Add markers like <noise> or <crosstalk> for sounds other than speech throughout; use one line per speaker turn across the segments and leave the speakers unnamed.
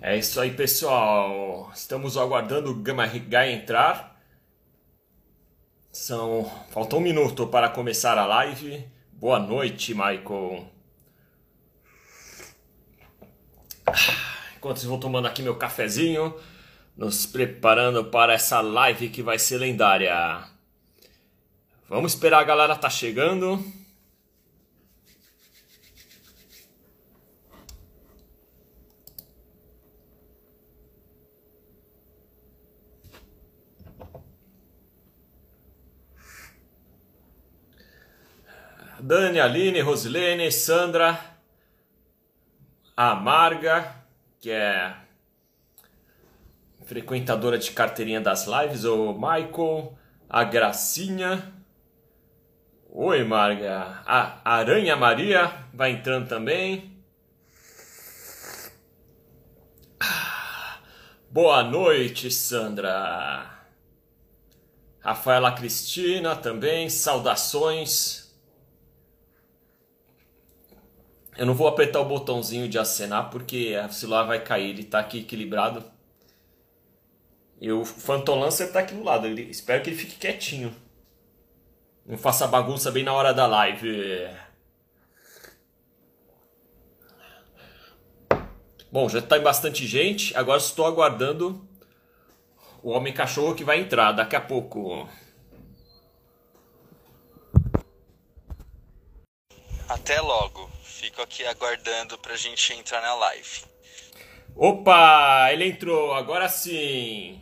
É isso aí, pessoal. Estamos aguardando o Gama Gai entrar. São... Falta um minuto para começar a live. Boa noite, Michael. Enquanto eu vou tomando aqui meu cafezinho, nos preparando para essa live que vai ser lendária. Vamos esperar a galera tá chegando. Dani, Aline, Rosilene, Sandra, a Marga, que é frequentadora de carteirinha das lives, o Michael, a Gracinha. Oi, Marga. A Aranha Maria vai entrando também. Boa noite, Sandra. Rafaela Cristina também, saudações. Eu não vou apertar o botãozinho de acenar porque o celular vai cair, ele está aqui equilibrado. E o Phantom Lancer tá aqui do lado, ele, espero que ele fique quietinho. Não faça bagunça bem na hora da live. Bom, já tá bastante gente, agora estou aguardando o Homem Cachorro que vai entrar daqui a pouco.
Até logo. Aqui aguardando pra gente entrar na live.
Opa, ele entrou, agora sim.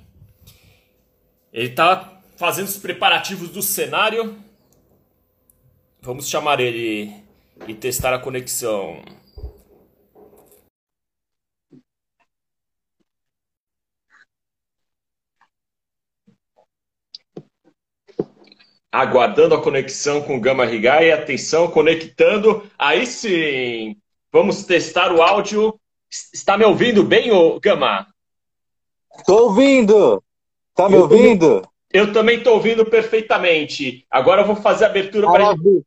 Ele tá fazendo os preparativos do cenário. Vamos chamar ele e testar a conexão. Aguardando a conexão com o Gama Rigai. Atenção, conectando. Aí sim, vamos testar o áudio. Está me ouvindo bem, ô Gama?
Estou ouvindo. Está me eu ouvindo?
Tô... Eu também estou ouvindo perfeitamente. Agora eu vou fazer a abertura para
ele.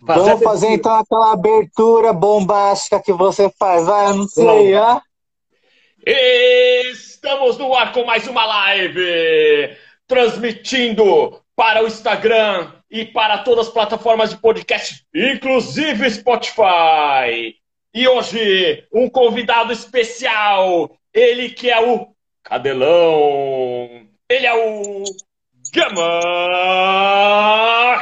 Vamos fazer então aquela abertura bombástica que você faz. Vai, não sei, ah?
Estamos no ar com mais uma live transmitindo para o Instagram e para todas as plataformas de podcast, inclusive Spotify. E hoje, um convidado especial, ele que é o Cadelão, ele é o Gama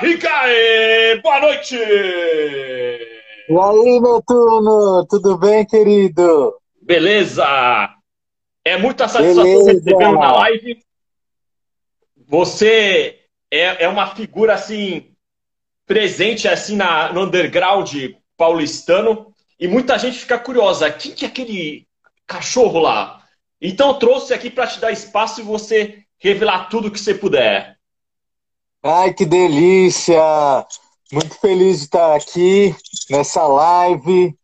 Ricae. Boa noite!
E aí, meu turno, tudo bem, querido?
Beleza! É muita satisfação recebê-lo na live. Você é, é uma figura assim presente assim na, no underground paulistano e muita gente fica curiosa, quem que é aquele cachorro lá? Então eu trouxe aqui para te dar espaço e você revelar tudo que você puder.
Ai, que delícia! Muito feliz de estar aqui nessa live,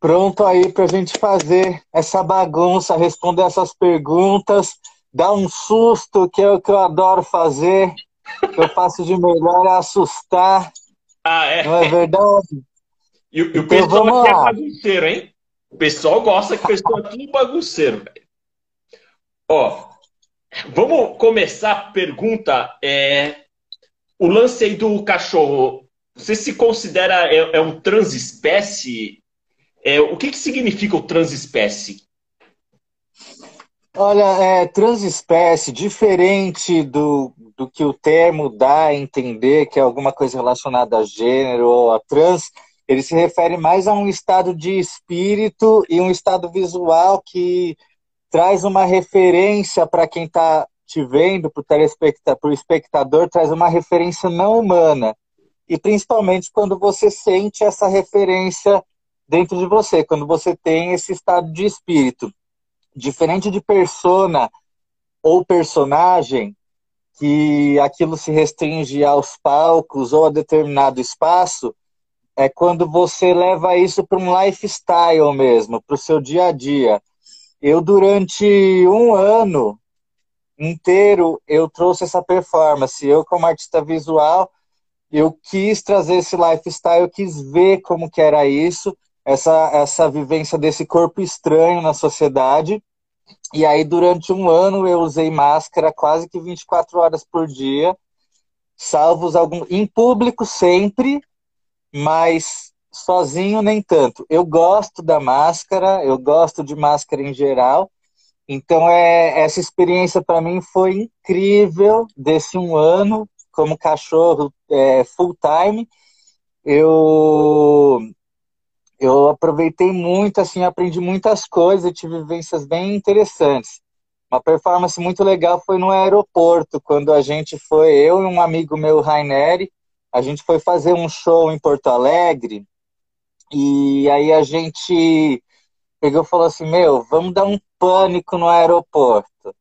pronto aí para a gente fazer essa bagunça, responder essas perguntas dar um susto, que é o que eu adoro fazer. O que eu faço de melhor é assustar.
Ah, é?
Não é verdade?
E, e o então, pessoal aqui é bagunceiro, hein? O pessoal gosta que o pessoal é tudo bagunceiro, velho. Ó, vamos começar a pergunta. É, o lance aí do cachorro, você se considera é, é um transespécie? É, o que, que significa o transespécie?
Olha, é, transespécie, diferente do, do que o termo dá a entender, que é alguma coisa relacionada a gênero ou a trans, ele se refere mais a um estado de espírito e um estado visual que traz uma referência para quem está te vendo, para o espectador, traz uma referência não humana. E principalmente quando você sente essa referência dentro de você, quando você tem esse estado de espírito diferente de persona ou personagem, que aquilo se restringe aos palcos ou a determinado espaço, é quando você leva isso para um lifestyle mesmo, para o seu dia a dia. Eu, durante um ano inteiro, eu trouxe essa performance. Eu, como artista visual, eu quis trazer esse lifestyle, eu quis ver como que era isso, essa, essa vivência desse corpo estranho na sociedade. E aí, durante um ano, eu usei máscara quase que 24 horas por dia, salvos algum, em público sempre, mas sozinho nem tanto. Eu gosto da máscara, eu gosto de máscara em geral. Então, é, essa experiência para mim foi incrível desse um ano como cachorro é, full time. Eu eu aproveitei muito, assim, aprendi muitas coisas, tive vivências bem interessantes. Uma performance muito legal foi no aeroporto, quando a gente foi, eu e um amigo meu, Raineri, a gente foi fazer um show em Porto Alegre, e aí a gente pegou e falou assim, meu, vamos dar um pânico no aeroporto.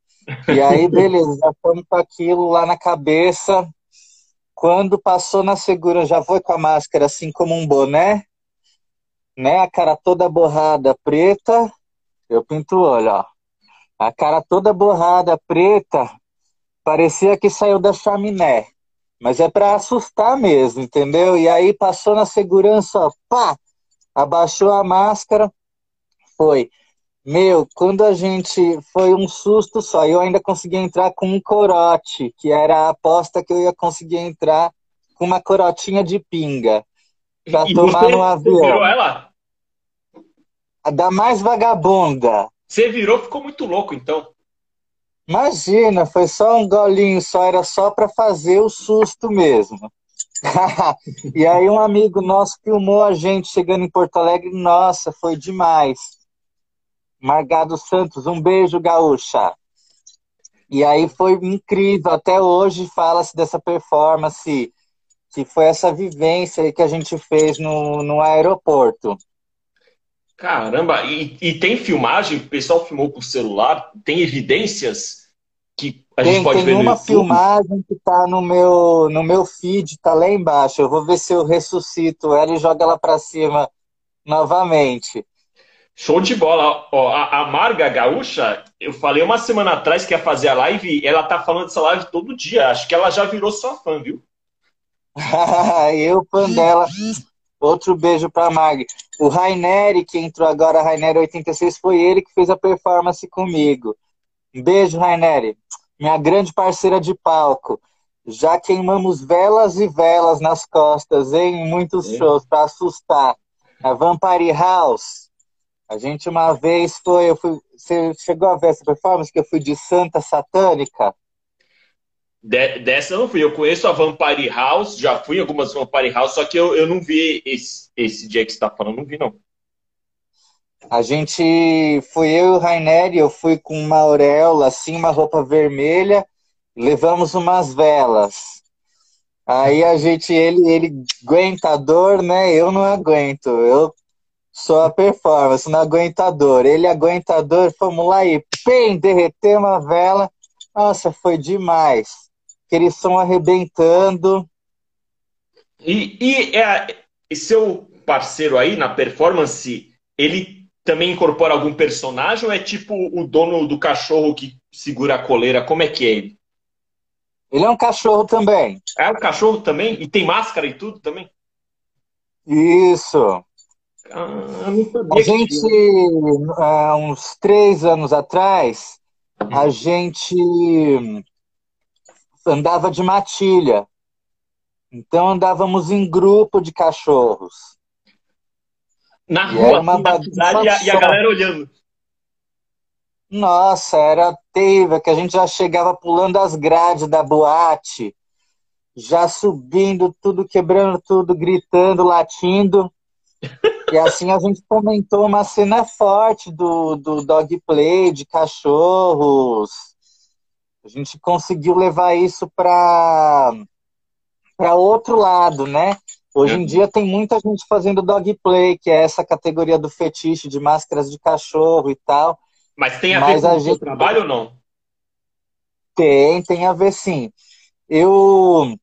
E aí, <laughs> beleza, já fomos com aquilo lá na cabeça. Quando passou na segurança, já foi com a máscara assim como um boné, né? A cara toda borrada, preta. Eu pinto o olho, ó. A cara toda borrada, preta. Parecia que saiu da chaminé. Mas é para assustar mesmo, entendeu? E aí passou na segurança, ó, pá! Abaixou a máscara. Foi. Meu, quando a gente. Foi um susto só. Eu ainda consegui entrar com um corote, que era a aposta que eu ia conseguir entrar com uma corotinha de pinga. Pra e tomar você, no avião. Ela? A da mais vagabunda.
Você virou, ficou muito louco, então.
Imagina, foi só um golinho, só era só para fazer o susto mesmo. <laughs> e aí um amigo nosso filmou a gente chegando em Porto Alegre, nossa, foi demais. Margado Santos, um beijo, gaúcha. E aí foi incrível, até hoje fala-se dessa performance, que foi essa vivência que a gente fez no, no aeroporto.
Caramba, e, e tem filmagem? O pessoal filmou com o celular? Tem evidências que a tem, gente pode ver no
Tem
uma
filmagem que tá no meu, no meu feed, tá lá embaixo. Eu vou ver se eu ressuscito ela e jogo ela para cima novamente.
Show de bola. Ó, a, a Marga Gaúcha, eu falei uma semana atrás que ia fazer a live, ela tá falando dessa live todo dia. Acho que ela já virou sua fã, viu? <laughs>
eu, fã dela. Outro beijo pra Marga. O Raineri, que entrou agora, Raineri 86, foi ele que fez a performance comigo. Um beijo, Raineri. Minha grande parceira de palco. Já queimamos velas e velas nas costas, em muitos shows, para assustar. A Vampire House, a gente uma vez foi, eu fui, você chegou a ver essa performance que eu fui de Santa Satânica?
De, dessa eu não fui. Eu conheço a Vampire House, já fui em algumas Vampire House, só que eu, eu não vi esse, esse dia que você está falando, não vi não.
A gente foi eu e o Rainer, eu fui com uma auréola, assim, uma roupa vermelha, levamos umas velas. Aí a gente, ele, ele aguentador, né? Eu não aguento. Eu sou a performance, não aguentador. Ele aguentador, fomos lá e pem, derretemos a vela. Nossa, foi demais. Aquele som arrebentando.
E, e, é, seu parceiro aí na performance, ele também incorpora algum personagem ou é tipo o dono do cachorro que segura a coleira? Como é que é ele?
Ele é um cachorro também.
É um cachorro também? E tem máscara e tudo também?
Isso. Ah, a gente, há uns três anos atrás, a uhum. gente andava de matilha. Então andávamos em grupo de cachorros.
Na rua, uma na cidade, e a, e a galera olhando.
Nossa, era terrível, que a gente já chegava pulando as grades da boate, já subindo tudo, quebrando tudo, gritando, latindo. E assim a gente comentou uma cena forte do, do dog play, de cachorros. A gente conseguiu levar isso para para outro lado, né? Hoje em dia tem muita gente fazendo dog play, que é essa categoria do fetiche de máscaras de cachorro e tal.
Mas tem a ver com o gente... trabalho ou não?
Tem, tem a ver sim. Eu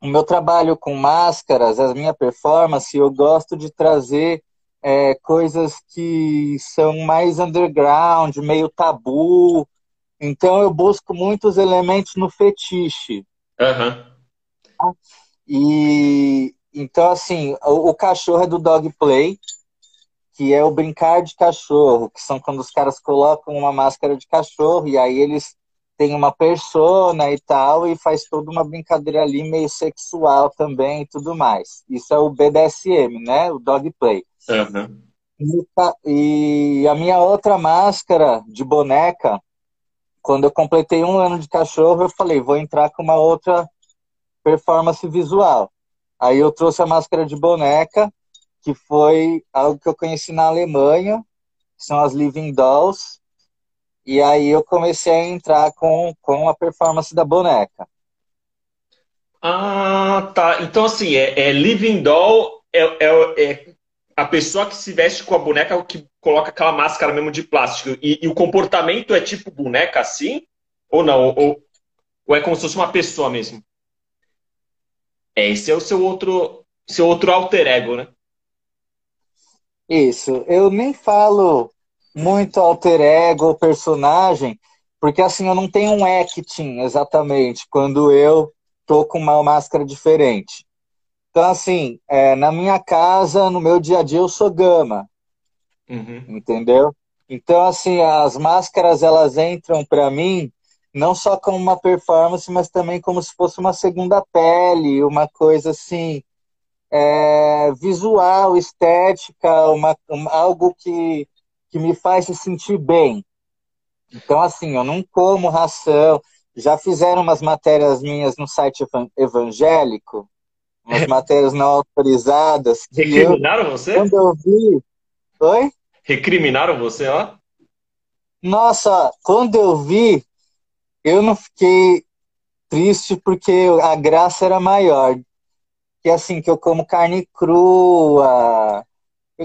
o meu trabalho com máscaras, a minha performance, eu gosto de trazer é, coisas que são mais underground, meio tabu. Então eu busco muitos elementos no fetiche.
Uhum.
E então assim, o, o, cachorro é do dog play. que é o brincar de cachorro, que são quando os caras colocam uma máscara de cachorro e aí eles têm uma persona e tal e faz toda uma brincadeira ali meio sexual também e tudo mais. Isso é o BDSM, né? O dog play. Uhum. E, e a minha outra máscara de boneca, quando eu completei um ano de cachorro, eu falei, vou entrar com uma outra performance visual. Aí eu trouxe a máscara de boneca que foi algo que eu conheci na Alemanha, são as Living Dolls, e aí eu comecei a entrar com, com a performance da boneca.
Ah, tá. Então, assim, é, é Living Doll é, é, é, a pessoa que se veste com a boneca que coloca aquela máscara mesmo de plástico. E, e o comportamento é tipo boneca assim? Ou não? Ou, ou é como se fosse uma pessoa mesmo? É, esse é o seu outro, seu outro alter ego, né?
Isso. Eu nem falo muito alter ego ou personagem, porque assim, eu não tenho um acting exatamente quando eu tô com uma máscara diferente. Então, assim, é, na minha casa, no meu dia a dia, eu sou gama. Uhum. Entendeu? Então, assim, as máscaras, elas entram para mim não só como uma performance, mas também como se fosse uma segunda pele, uma coisa assim, é, visual, estética, uma, uma, algo que, que me faz se sentir bem. Então, assim, eu não como ração. Já fizeram umas matérias minhas no site evangélico, umas matérias não autorizadas.
Recriminaram eu, você?
Quando eu vi. Oi?
Recriminaram você, ó?
Nossa, quando eu vi, eu não fiquei triste porque a graça era maior que assim, que eu como carne crua,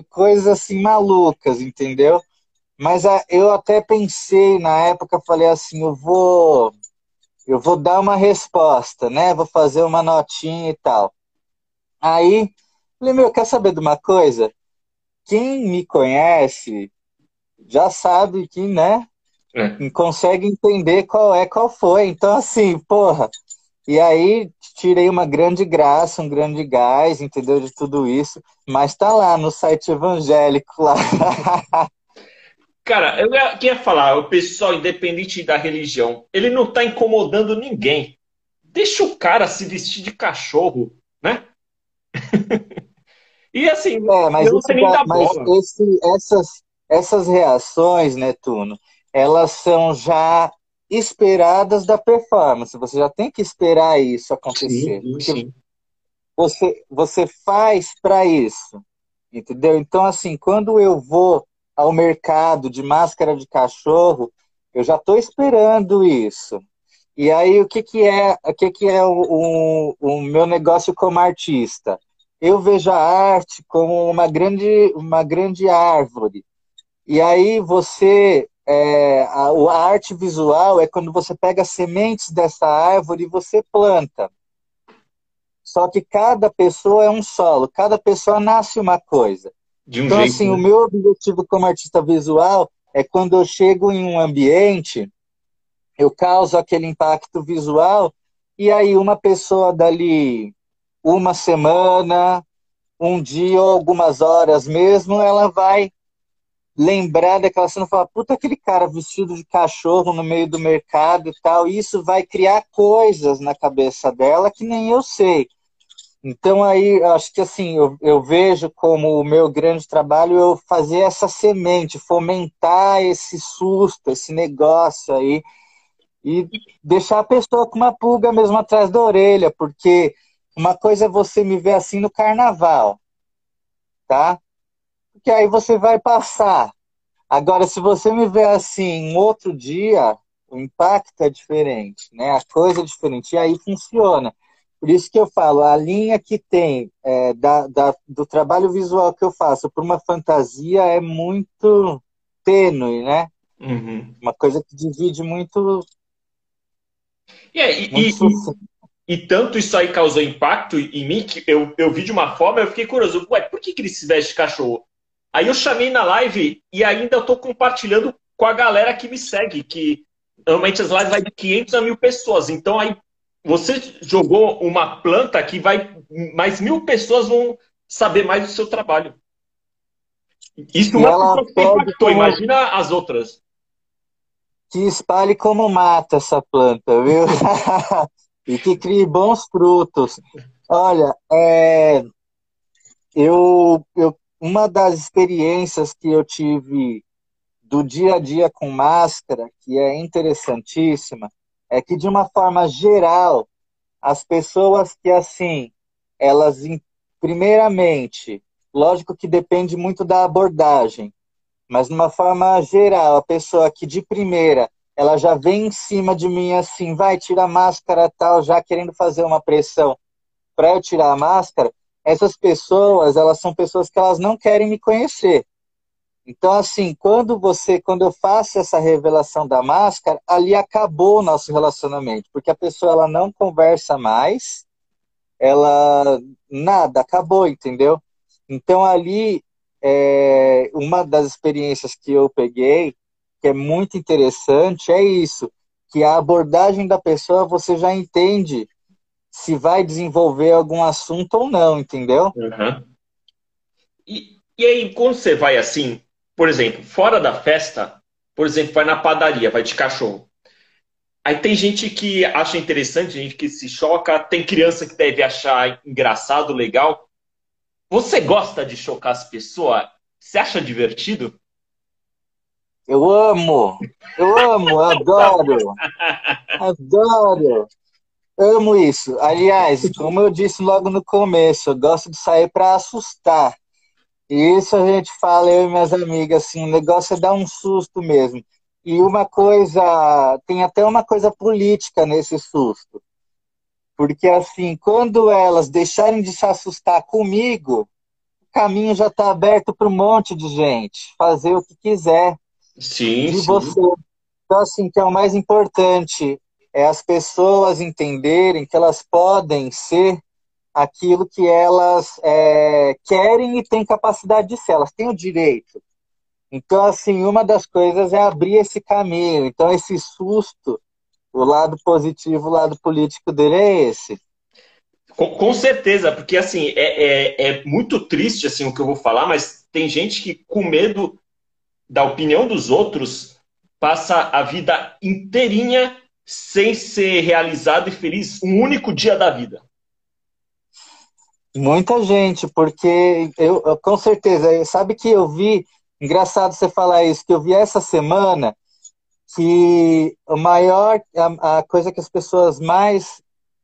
coisas assim malucas, entendeu? Mas a, eu até pensei na época, falei assim, eu vou eu vou dar uma resposta, né? Vou fazer uma notinha e tal. Aí, falei, meu, quer saber de uma coisa? Quem me conhece já sabe que, né? É. Consegue entender qual é, qual foi. Então, assim, porra. E aí, tirei uma grande graça, um grande gás, entendeu? De tudo isso. Mas tá lá no site evangélico lá. <laughs>
Cara, eu ia falar, o pessoal, independente da religião, ele não tá incomodando ninguém. Deixa o cara se vestir de cachorro? <laughs> e assim,
é, mas, esse, mas esse, essas, essas reações, né, Tuno, elas são já esperadas da performance. Você já tem que esperar isso acontecer. Sim, sim. Você, você faz para isso. Entendeu? Então, assim, quando eu vou ao mercado de máscara de cachorro, eu já estou esperando isso. E aí, o que, que é, o, que que é o, o, o meu negócio como artista? Eu vejo a arte como uma grande, uma grande árvore. E aí você é, a, a, arte visual é quando você pega sementes dessa árvore e você planta. Só que cada pessoa é um solo, cada pessoa nasce uma coisa. Um então, jeito, assim, né? o meu objetivo como artista visual é quando eu chego em um ambiente, eu causo aquele impacto visual, e aí uma pessoa dali uma semana, um dia ou algumas horas mesmo, ela vai lembrar daquela cena e falar, puta, aquele cara vestido de cachorro no meio do mercado e tal, e isso vai criar coisas na cabeça dela que nem eu sei. Então aí, acho que assim, eu, eu vejo como o meu grande trabalho eu fazer essa semente, fomentar esse susto, esse negócio aí, e deixar a pessoa com uma pulga mesmo atrás da orelha, porque uma coisa é você me ver assim no carnaval, tá? porque aí você vai passar. Agora, se você me ver assim em outro dia, o impacto é diferente, né? A coisa é diferente. E aí funciona. Por isso que eu falo, a linha que tem é, da, da, do trabalho visual que eu faço para uma fantasia é muito tênue, né? Uhum. Uma coisa que divide muito.
É, e, e, e, tanto isso aí causou impacto em mim que eu, eu vi de uma forma, eu fiquei curioso, ué, por que, que ele se veste de cachorro? Aí eu chamei na live e ainda estou compartilhando com a galera que me segue, que normalmente as lives vai de 500 a mil pessoas. Então aí você jogou uma planta que vai mais mil pessoas vão saber mais do seu trabalho. Isso uma ela pode como... imagina as outras.
Que espalhe como mata essa planta, viu? <laughs> e que crie bons frutos. Olha, é, eu, eu, uma das experiências que eu tive do dia a dia com máscara, que é interessantíssima, é que de uma forma geral, as pessoas que assim, elas primeiramente, lógico que depende muito da abordagem, mas de uma forma geral, a pessoa que de primeira ela já vem em cima de mim assim, vai tirar a máscara tal, já querendo fazer uma pressão para eu tirar a máscara, essas pessoas, elas são pessoas que elas não querem me conhecer. Então, assim, quando você, quando eu faço essa revelação da máscara, ali acabou o nosso relacionamento, porque a pessoa ela não conversa mais, ela nada, acabou, entendeu? Então ali é, uma das experiências que eu peguei, que é muito interessante, é isso, que a abordagem da pessoa você já entende se vai desenvolver algum assunto ou não, entendeu?
Uhum. E, e aí, quando você vai assim, por exemplo, fora da festa, por exemplo, vai na padaria, vai de cachorro. Aí tem gente que acha interessante, gente que se choca, tem criança que deve achar engraçado, legal. Você gosta de chocar as pessoas? Você acha divertido?
Eu amo, eu amo, adoro, adoro. Amo isso. Aliás, como eu disse logo no começo, eu gosto de sair para assustar. E isso a gente fala, eu e minhas amigas, assim, o negócio é dar um susto mesmo. E uma coisa, tem até uma coisa política nesse susto. Porque, assim, quando elas deixarem de se assustar comigo, o caminho já está aberto para um monte de gente fazer o que quiser
sim,
de
sim.
você. Então, assim, que é o mais importante é as pessoas entenderem que elas podem ser aquilo que elas é, querem e têm capacidade de ser, elas têm o direito. Então, assim, uma das coisas é abrir esse caminho. Então, esse susto, o lado positivo, o lado político dele é esse.
Com, com certeza, porque assim, é, é, é muito triste assim o que eu vou falar, mas tem gente que, com medo da opinião dos outros, passa a vida inteirinha sem ser realizado e feliz um único dia da vida?
Muita gente, porque eu, com certeza, sabe que eu vi, engraçado você falar isso, que eu vi essa semana que o maior, a, a coisa que as pessoas mais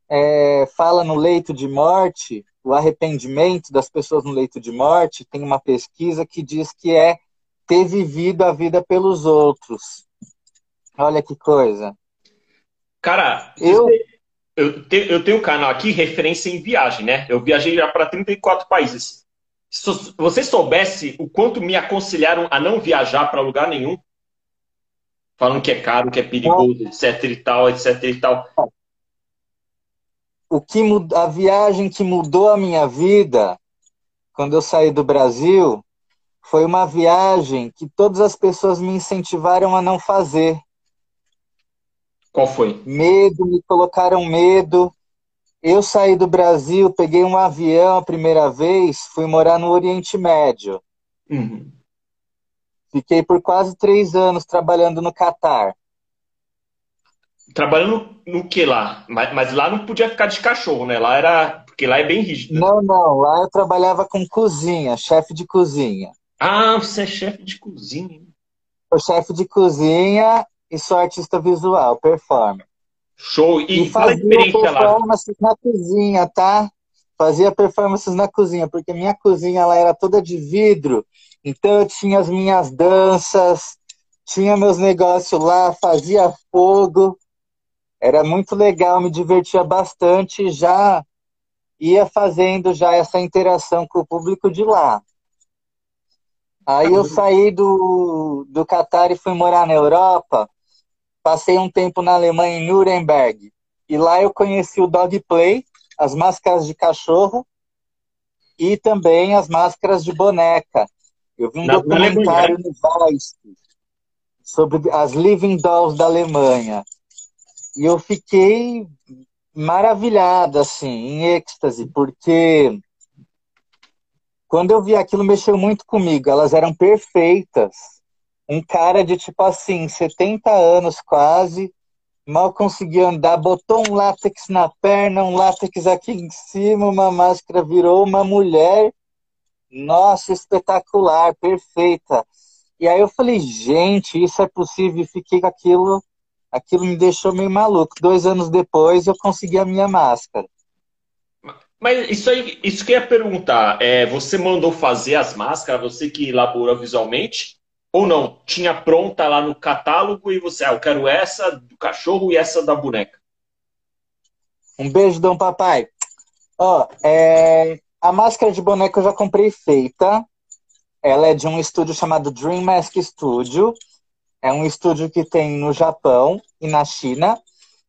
é, falam no leito de morte, o arrependimento das pessoas no leito de morte, tem uma pesquisa que diz que é ter vivido a vida pelos outros. Olha que coisa.
Cara, eu, eu, te, eu tenho um canal aqui, referência em viagem, né? Eu viajei já para 34 países. Se você soubesse o quanto me aconselharam a não viajar para lugar nenhum, falando que é caro, que é perigoso, etc e tal, etc e tal.
O que a viagem que mudou a minha vida quando eu saí do Brasil foi uma viagem que todas as pessoas me incentivaram a não fazer.
Qual foi?
Medo, me colocaram medo. Eu saí do Brasil, peguei um avião a primeira vez, fui morar no Oriente Médio.
Uhum.
Fiquei por quase três anos trabalhando no Catar.
Trabalhando no que lá? Mas, mas, lá não podia ficar de cachorro, né? Lá era. Porque lá é bem rígido.
Não, não. Lá eu trabalhava com cozinha, chefe de cozinha.
Ah, você é chefe de cozinha.
Sou chefe de cozinha e sou artista visual, performer.
Show! E, e fala a experiência
performances lá. na cozinha, tá? Fazia performances na cozinha, porque minha cozinha ela era toda de vidro, então eu tinha as minhas danças, tinha meus negócios lá, fazia fogo. Era muito legal, me divertia bastante, já ia fazendo já essa interação com o público de lá. Aí eu saí do, do Catar e fui morar na Europa. Passei um tempo na Alemanha, em Nuremberg. E lá eu conheci o dog play, as máscaras de cachorro e também as máscaras de boneca. Eu vi um na, documentário na no Vice sobre as Living Dolls da Alemanha. E eu fiquei maravilhado, assim, em êxtase, porque quando eu vi aquilo, mexeu muito comigo. Elas eram perfeitas. Um cara de tipo assim, 70 anos quase, mal conseguia andar, botou um látex na perna, um látex aqui em cima, uma máscara, virou uma mulher. Nossa, espetacular, perfeita. E aí eu falei, gente, isso é possível? E fiquei com aquilo, aquilo me deixou meio maluco. Dois anos depois eu consegui a minha máscara.
Mas isso aí, isso que eu ia perguntar, é, você mandou fazer as máscaras, você que elaborou visualmente, ou não? Tinha pronta lá no catálogo e você, ah, eu quero essa do cachorro e essa da boneca.
Um beijo, Dom Papai. Ó, é, a máscara de boneca eu já comprei feita. Ela é de um estúdio chamado Dream Mask Studio. É um estúdio que tem no Japão e na China.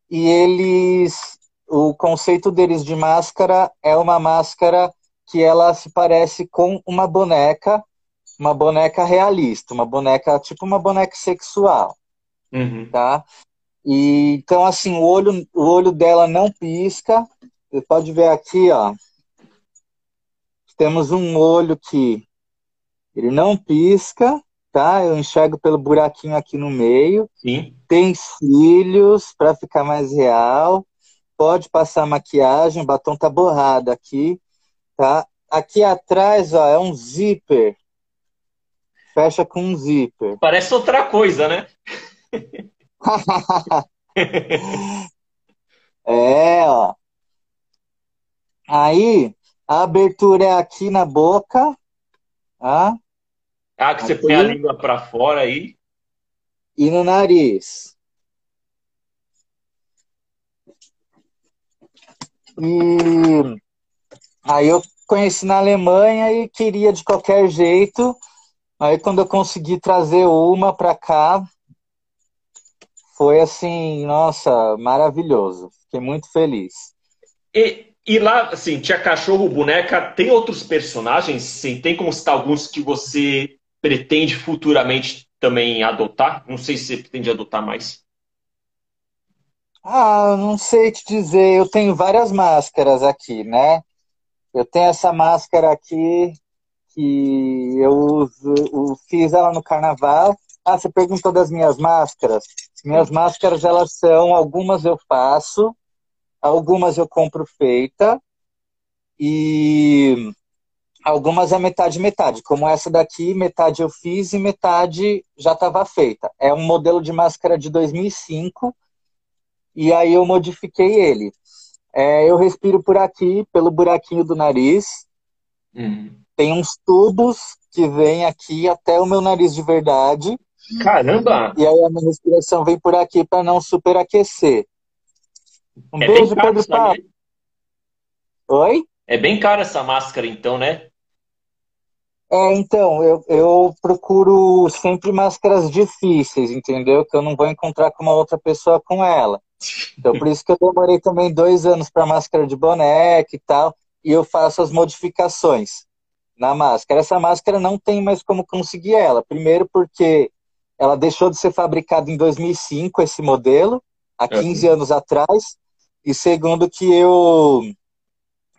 E eles o conceito deles de máscara é uma máscara que ela se parece com uma boneca, uma boneca realista, uma boneca tipo uma boneca sexual, uhum. tá? E então assim o olho, o olho dela não pisca. Você pode ver aqui, ó. Temos um olho que ele não pisca, tá? Eu enxergo pelo buraquinho aqui no meio.
Sim.
Tem cílios para ficar mais real pode passar maquiagem, o batom tá borrado aqui, tá? Aqui atrás, ó, é um zíper. Fecha com um zíper.
Parece outra coisa, né? <laughs>
é, ó. Aí, a abertura é aqui na boca, tá?
Ah, que você aqui. põe a língua para fora aí.
E no nariz. E aí eu conheci na Alemanha e queria de qualquer jeito. Aí quando eu consegui trazer uma para cá, foi assim, nossa, maravilhoso. Fiquei muito feliz.
E, e lá, assim, tinha cachorro, boneca, tem outros personagens? Sim, tem como citar alguns que você pretende futuramente também adotar? Não sei se você pretende adotar mais.
Ah, não sei te dizer. Eu tenho várias máscaras aqui, né? Eu tenho essa máscara aqui que eu uso, eu fiz ela no carnaval. Ah, você perguntou das minhas máscaras? Minhas máscaras, elas são, algumas eu faço, algumas eu compro feita e algumas é metade metade. Como essa daqui, metade eu fiz e metade já estava feita. É um modelo de máscara de 2005 e aí eu modifiquei ele. É, eu respiro por aqui, pelo buraquinho do nariz. Uhum. Tem uns tubos que vêm aqui até o meu nariz de verdade.
Caramba!
E aí a minha respiração vem por aqui para não superaquecer.
Um é beijo, bem Pedro Papo.
Oi?
É bem cara essa máscara, então, né?
É, então, eu, eu procuro sempre máscaras difíceis, entendeu? Que eu não vou encontrar com uma outra pessoa com ela. Então, por isso que eu demorei também dois anos para máscara de boneca e tal, e eu faço as modificações na máscara. Essa máscara não tem mais como conseguir ela. Primeiro porque ela deixou de ser fabricada em 2005, esse modelo, há 15 uhum. anos atrás. E segundo que eu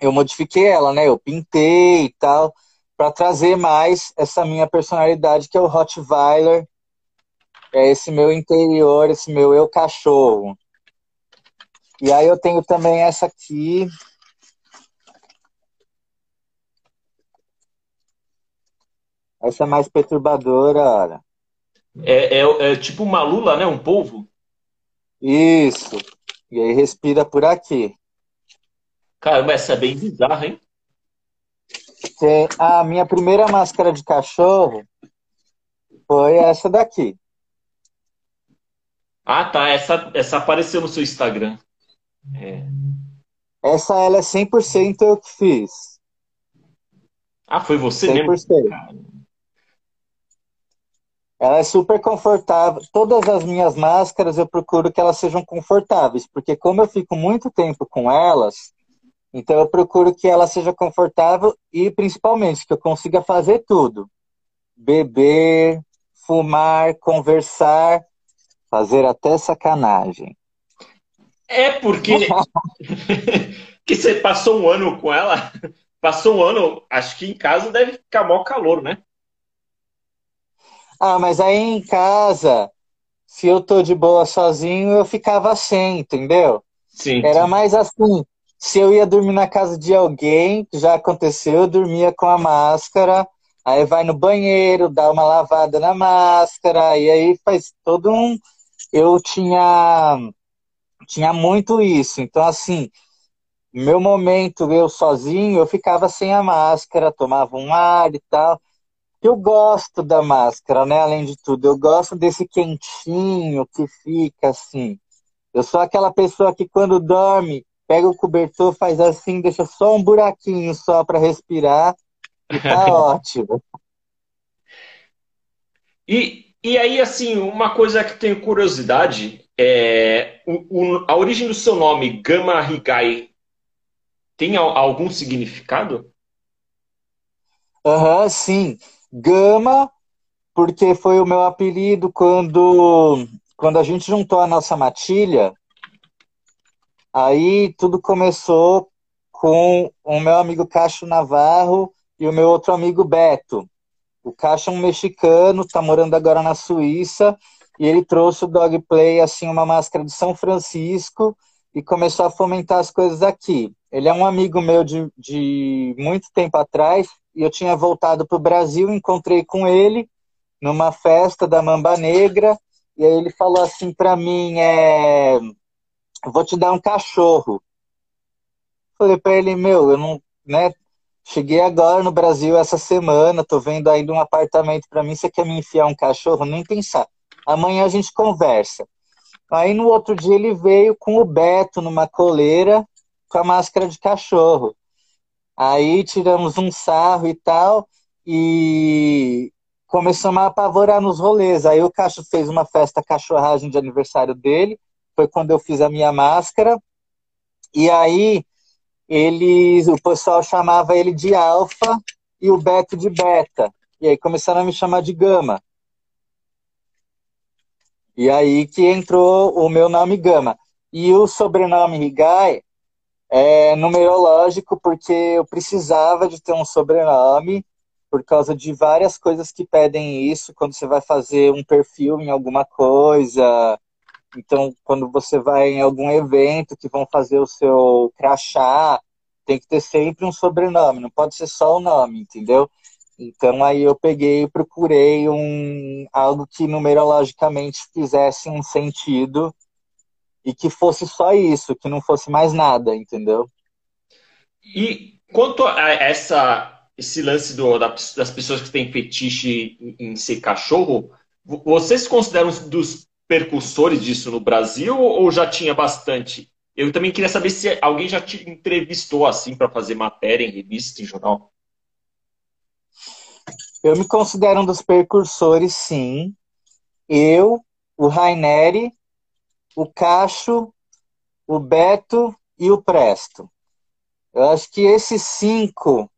eu modifiquei ela, né? Eu pintei e tal, para trazer mais essa minha personalidade que é o Rottweiler, é esse meu interior, esse meu eu cachorro. E aí eu tenho também essa aqui. Essa é mais perturbadora, olha.
É, é, é tipo uma lula, né? Um polvo?
Isso. E aí respira por aqui.
Caramba, essa é bem bizarra, hein?
Tem a minha primeira máscara de cachorro foi essa daqui.
Ah, tá. Essa, essa apareceu no seu Instagram.
É. Essa ela é 100% eu que fiz.
Ah, foi você
100%. mesmo? Ela é super confortável. Todas as minhas máscaras eu procuro que elas sejam confortáveis, porque como eu fico muito tempo com elas, então eu procuro que ela seja confortável e principalmente que eu consiga fazer tudo: beber, fumar, conversar, fazer até sacanagem.
É porque <laughs> que você passou um ano com ela? passou um ano, acho que em casa deve ficar mó calor, né?
Ah, mas aí em casa, se eu tô de boa sozinho, eu ficava sem, entendeu?
Sim.
Era mais assim, se eu ia dormir na casa de alguém, já aconteceu, eu dormia com a máscara, aí vai no banheiro, dá uma lavada na máscara, e aí faz todo um. Eu tinha, tinha muito isso. Então, assim, meu momento, eu sozinho, eu ficava sem a máscara, tomava um ar e tal. Eu gosto da máscara, né? Além de tudo, eu gosto desse quentinho que fica assim. Eu sou aquela pessoa que quando dorme, pega o cobertor, faz assim, deixa só um buraquinho só para respirar e tá <laughs> ótimo.
E, e aí, assim, uma coisa que tenho curiosidade é o, o, a origem do seu nome, Gama Higai, tem algum significado?
Aham, uhum, sim. Gama, porque foi o meu apelido quando, quando a gente juntou a nossa matilha. Aí tudo começou com o meu amigo Cacho Navarro e o meu outro amigo Beto. O Cacho é um mexicano, tá morando agora na Suíça, e ele trouxe o Dog Play, assim, uma máscara de São Francisco, e começou a fomentar as coisas aqui. Ele é um amigo meu de, de muito tempo atrás, e eu tinha voltado para o Brasil, encontrei com ele numa festa da Mamba Negra, e aí ele falou assim para mim, é, vou te dar um cachorro. Falei para ele, meu, eu não, né, cheguei agora no Brasil essa semana, tô vendo ainda um apartamento para mim, você quer me enfiar um cachorro? Nem pensar. Amanhã a gente conversa. Aí no outro dia ele veio com o Beto numa coleira com a máscara de cachorro. Aí tiramos um sarro e tal, e começamos a apavorar nos rolês. Aí o Cacho fez uma festa cachorragem de aniversário dele, foi quando eu fiz a minha máscara, e aí eles, o pessoal chamava ele de Alfa e o Beto de Beta. E aí começaram a me chamar de Gama. E aí que entrou o meu nome Gama. E o sobrenome Higai é numerológico porque eu precisava de ter um sobrenome por causa de várias coisas que pedem isso quando você vai fazer um perfil em alguma coisa. Então, quando você vai em algum evento que vão fazer o seu crachá, tem que ter sempre um sobrenome, não pode ser só o nome, entendeu? Então aí eu peguei e procurei um algo que numerologicamente fizesse um sentido e que fosse só isso, que não fosse mais nada, entendeu?
E quanto a essa esse lance do, das pessoas que têm fetiche em, ser cachorro, vocês se consideram dos percussores disso no Brasil ou já tinha bastante? Eu também queria saber se alguém já te entrevistou assim para fazer matéria em revista, em jornal.
Eu me considero um dos precursores, sim. Eu, o Raineri, o Cacho, o Beto e o Presto. Eu acho que esses cinco,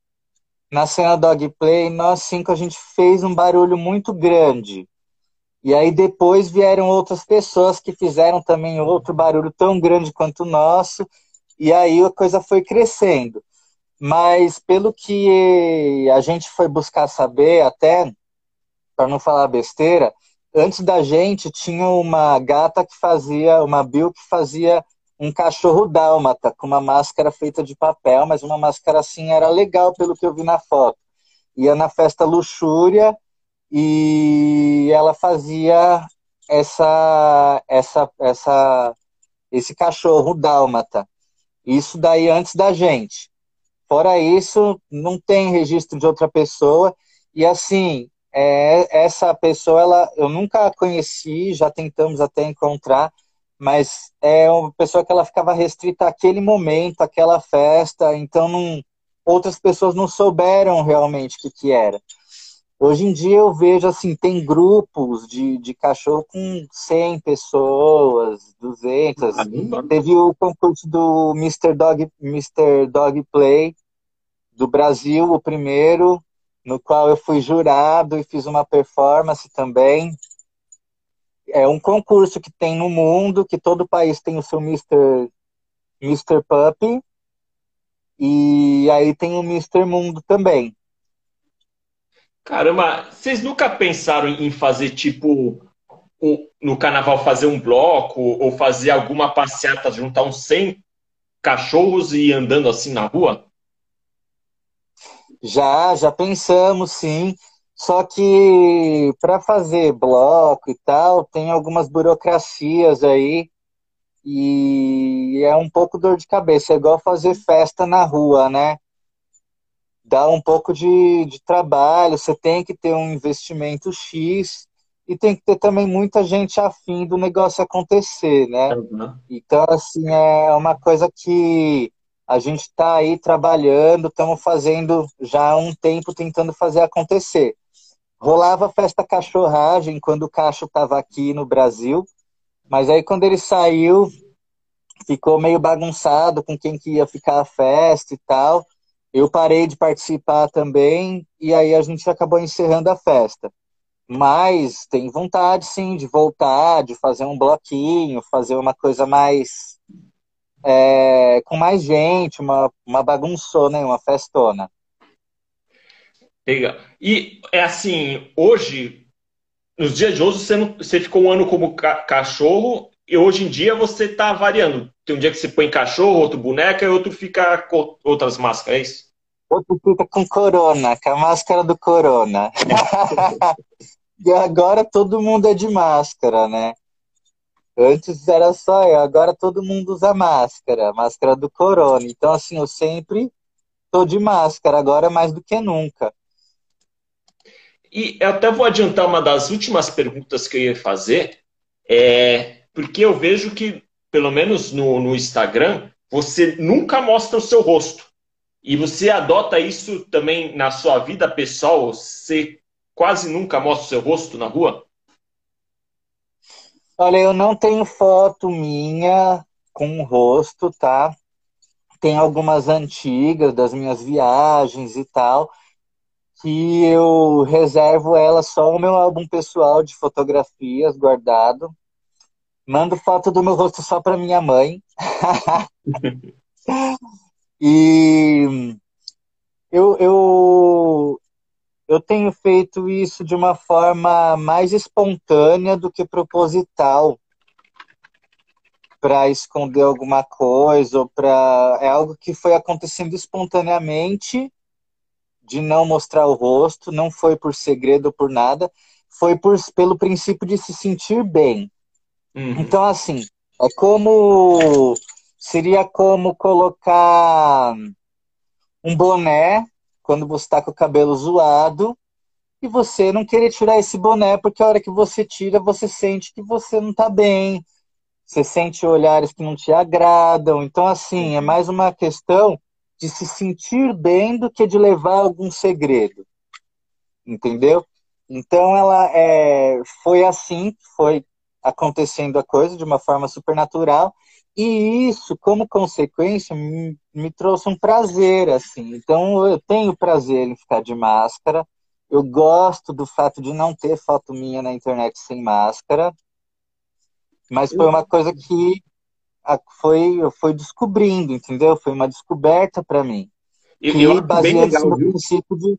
na cena Dog Play, nós cinco a gente fez um barulho muito grande. E aí depois vieram outras pessoas que fizeram também outro barulho tão grande quanto o nosso. E aí a coisa foi crescendo. Mas pelo que a gente foi buscar saber, até para não falar besteira, antes da gente tinha uma gata que fazia, uma Bill que fazia um cachorro dálmata com uma máscara feita de papel, mas uma máscara assim era legal pelo que eu vi na foto. Ia na festa Luxúria e ela fazia essa essa essa esse cachorro dálmata. Isso daí antes da gente. Fora isso, não tem registro de outra pessoa. E assim, é, essa pessoa, ela, eu nunca a conheci, já tentamos até encontrar, mas é uma pessoa que ela ficava restrita àquele momento, àquela festa, então não, outras pessoas não souberam realmente o que, que era. Hoje em dia eu vejo assim, tem grupos de, de cachorro com 100 pessoas, 200. Teve o concurso do Mr. Dog, Mr. Dog Play do Brasil, o primeiro, no qual eu fui jurado e fiz uma performance também. É um concurso que tem no mundo, que todo país tem o seu Mr. Mr. Puppy. E aí tem o Mr. Mundo também.
Caramba, vocês nunca pensaram em fazer tipo no carnaval fazer um bloco ou fazer alguma passeata, juntar uns 100 cachorros e ir andando assim na rua?
Já, já pensamos, sim. Só que para fazer bloco e tal, tem algumas burocracias aí e é um pouco dor de cabeça. É igual fazer festa na rua, né? Dá um pouco de, de trabalho, você tem que ter um investimento X e tem que ter também muita gente afim do negócio acontecer, né? Uhum. Então, assim, é uma coisa que a gente está aí trabalhando, estamos fazendo já há um tempo tentando fazer acontecer. Rolava festa cachorragem quando o Cacho estava aqui no Brasil, mas aí quando ele saiu, ficou meio bagunçado com quem que ia ficar a festa e tal. Eu parei de participar também e aí a gente acabou encerrando a festa. Mas tem vontade sim de voltar, de fazer um bloquinho, fazer uma coisa mais é, com mais gente, uma, uma bagunçona, uma festona.
Legal. E é assim, hoje, nos dias de hoje, você, não, você ficou um ano como ca cachorro e hoje em dia você está variando. Tem um dia que você põe cachorro, outro boneca e outro fica com outras máscaras, é isso?
Outro fica com corona, com a máscara do corona. <laughs> e agora todo mundo é de máscara, né? Antes era só eu, agora todo mundo usa máscara, máscara do corona. Então, assim, eu sempre tô de máscara, agora mais do que nunca.
E até vou adiantar uma das últimas perguntas que eu ia fazer, é, porque eu vejo que, pelo menos no, no Instagram, você nunca mostra o seu rosto. E você adota isso também na sua vida pessoal? Você quase nunca mostra o seu rosto na rua?
Olha, eu não tenho foto minha com o rosto, tá? Tem algumas antigas das minhas viagens e tal, que eu reservo ela só no meu álbum pessoal de fotografias guardado. Mando foto do meu rosto só para minha mãe. <laughs> e eu, eu, eu tenho feito isso de uma forma mais espontânea do que proposital para esconder alguma coisa ou para é algo que foi acontecendo espontaneamente de não mostrar o rosto, não foi por segredo ou por nada, foi por, pelo princípio de se sentir bem. Uhum. Então assim, é como seria como colocar um boné quando você está com o cabelo zoado e você não querer tirar esse boné, porque a hora que você tira, você sente que você não está bem, você sente olhares que não te agradam. Então, assim, é uhum. mais uma questão de se sentir bem do que de levar algum segredo. Entendeu? Então, ela é, foi assim, foi acontecendo a coisa de uma forma supernatural. E isso, como consequência, me, me, trouxe um prazer, assim. Então, eu tenho prazer em ficar de máscara. Eu gosto do fato de não ter foto minha na internet sem máscara. Mas foi uma coisa que foi, eu fui descobrindo, entendeu? Foi uma descoberta para mim.
Eu, eu acho bem legal, no princípio de...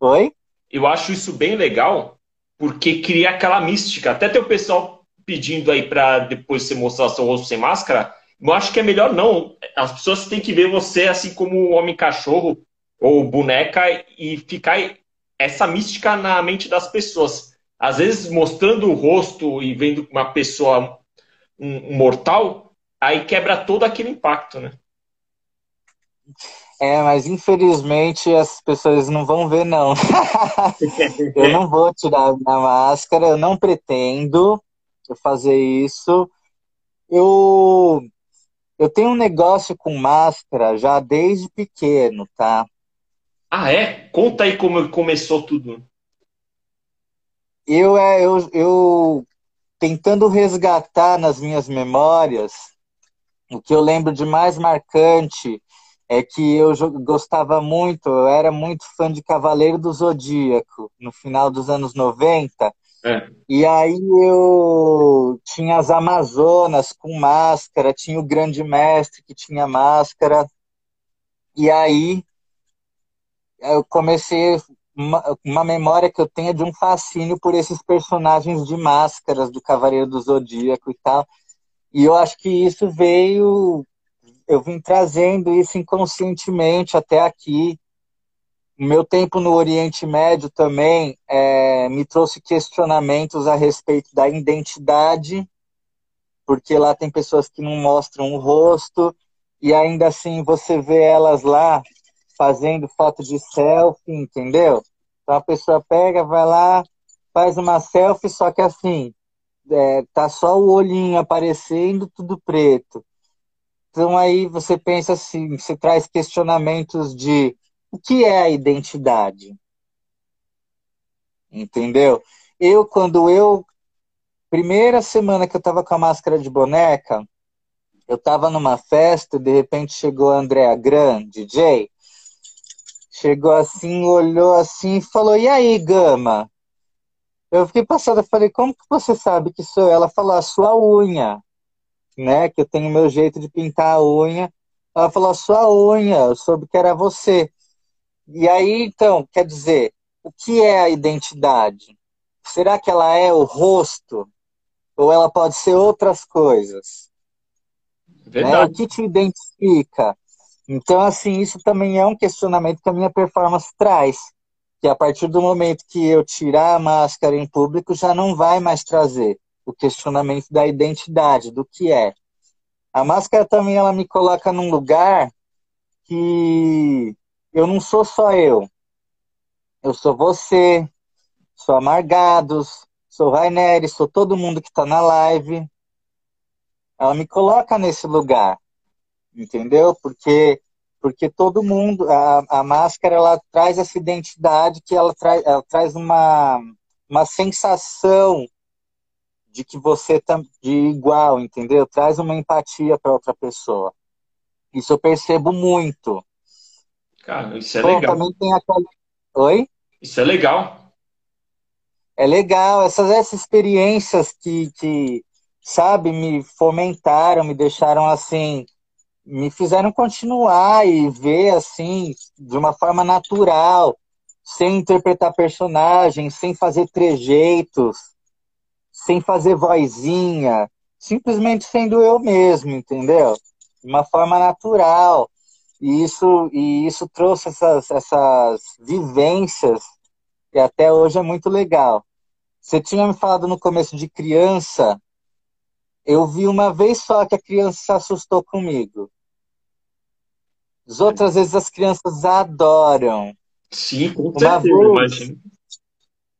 Oi? Eu acho isso bem legal, porque cria aquela mística. Até tem o pessoal pedindo aí para depois você mostrar seu rosto sem máscara, eu acho que é melhor não. As pessoas têm que ver você assim como homem-cachorro ou boneca e ficar essa mística na mente das pessoas. Às vezes, mostrando o rosto e vendo uma pessoa, um, um mortal, aí quebra todo aquele impacto, né?
É, mas infelizmente as pessoas não vão ver, não. <laughs> eu não vou tirar a máscara, eu não pretendo fazer isso. Eu, eu tenho um negócio com máscara já desde pequeno, tá?
Ah, é? Conta aí como começou tudo.
Eu, é, eu, eu tentando resgatar nas minhas memórias, o que eu lembro de mais marcante é que eu gostava muito, eu era muito fã de Cavaleiro do Zodíaco, no final dos anos 90, é. E aí eu tinha as Amazonas com máscara, tinha o Grande Mestre que tinha máscara. E aí eu comecei uma, uma, memória que eu tenho de um fascínio por esses personagens de máscaras do Cavaleiro do Zodíaco e tal. E eu acho que isso veio, eu vim trazendo isso inconscientemente até aqui. Meu tempo no Oriente Médio também é, me trouxe questionamentos a respeito da identidade, porque lá tem pessoas que não mostram o rosto, e ainda assim você vê elas lá fazendo foto de selfie, entendeu? Então a pessoa pega, vai lá, faz uma selfie, só que assim, é, tá só o olhinho aparecendo, tudo preto. Então aí você pensa assim, você traz questionamentos de o que é a identidade? Entendeu? Eu, quando eu. Primeira semana que eu tava com a máscara de boneca, eu tava numa festa, de repente chegou a Andrea Gran, DJ, chegou assim, olhou assim e falou: E aí, Gama? Eu fiquei passada, falei: Como que você sabe que sou? Ela falou: A sua unha, né? Que eu tenho meu jeito de pintar a unha. Ela falou: A sua unha, eu soube que era você. E aí, então, quer dizer, o que é a identidade? Será que ela é o rosto? Ou ela pode ser outras coisas? Verdade. Né? O que te identifica? Então, assim, isso também é um questionamento que a minha performance traz. Que a partir do momento que eu tirar a máscara em público, já não vai mais trazer o questionamento da identidade, do que é. A máscara também ela me coloca num lugar que eu não sou só eu. Eu sou você, sou Amargados, sou Raineri, sou todo mundo que está na live. Ela me coloca nesse lugar entendeu? Porque porque todo mundo a, a máscara ela traz essa identidade que ela, traz ela traz uma uma sensação de que você tá de igual, entendeu? Traz uma empatia para outra pessoa. Isso eu percebo muito.
Cara, isso é Bom, legal.
Também tem aquela... Oi?
Isso é legal.
É legal, essas, essas experiências que, que, sabe, me fomentaram, me deixaram assim, me fizeram continuar e ver assim de uma forma natural, sem interpretar personagens, sem fazer trejeitos, sem fazer vozinha, simplesmente sendo eu mesmo, entendeu? De uma forma natural. E isso, e isso trouxe essas, essas vivências que até hoje é muito legal. Você tinha me falado no começo de criança, eu vi uma vez só que a criança se assustou comigo. As outras vezes as crianças adoram.
Sim, com uma certeza,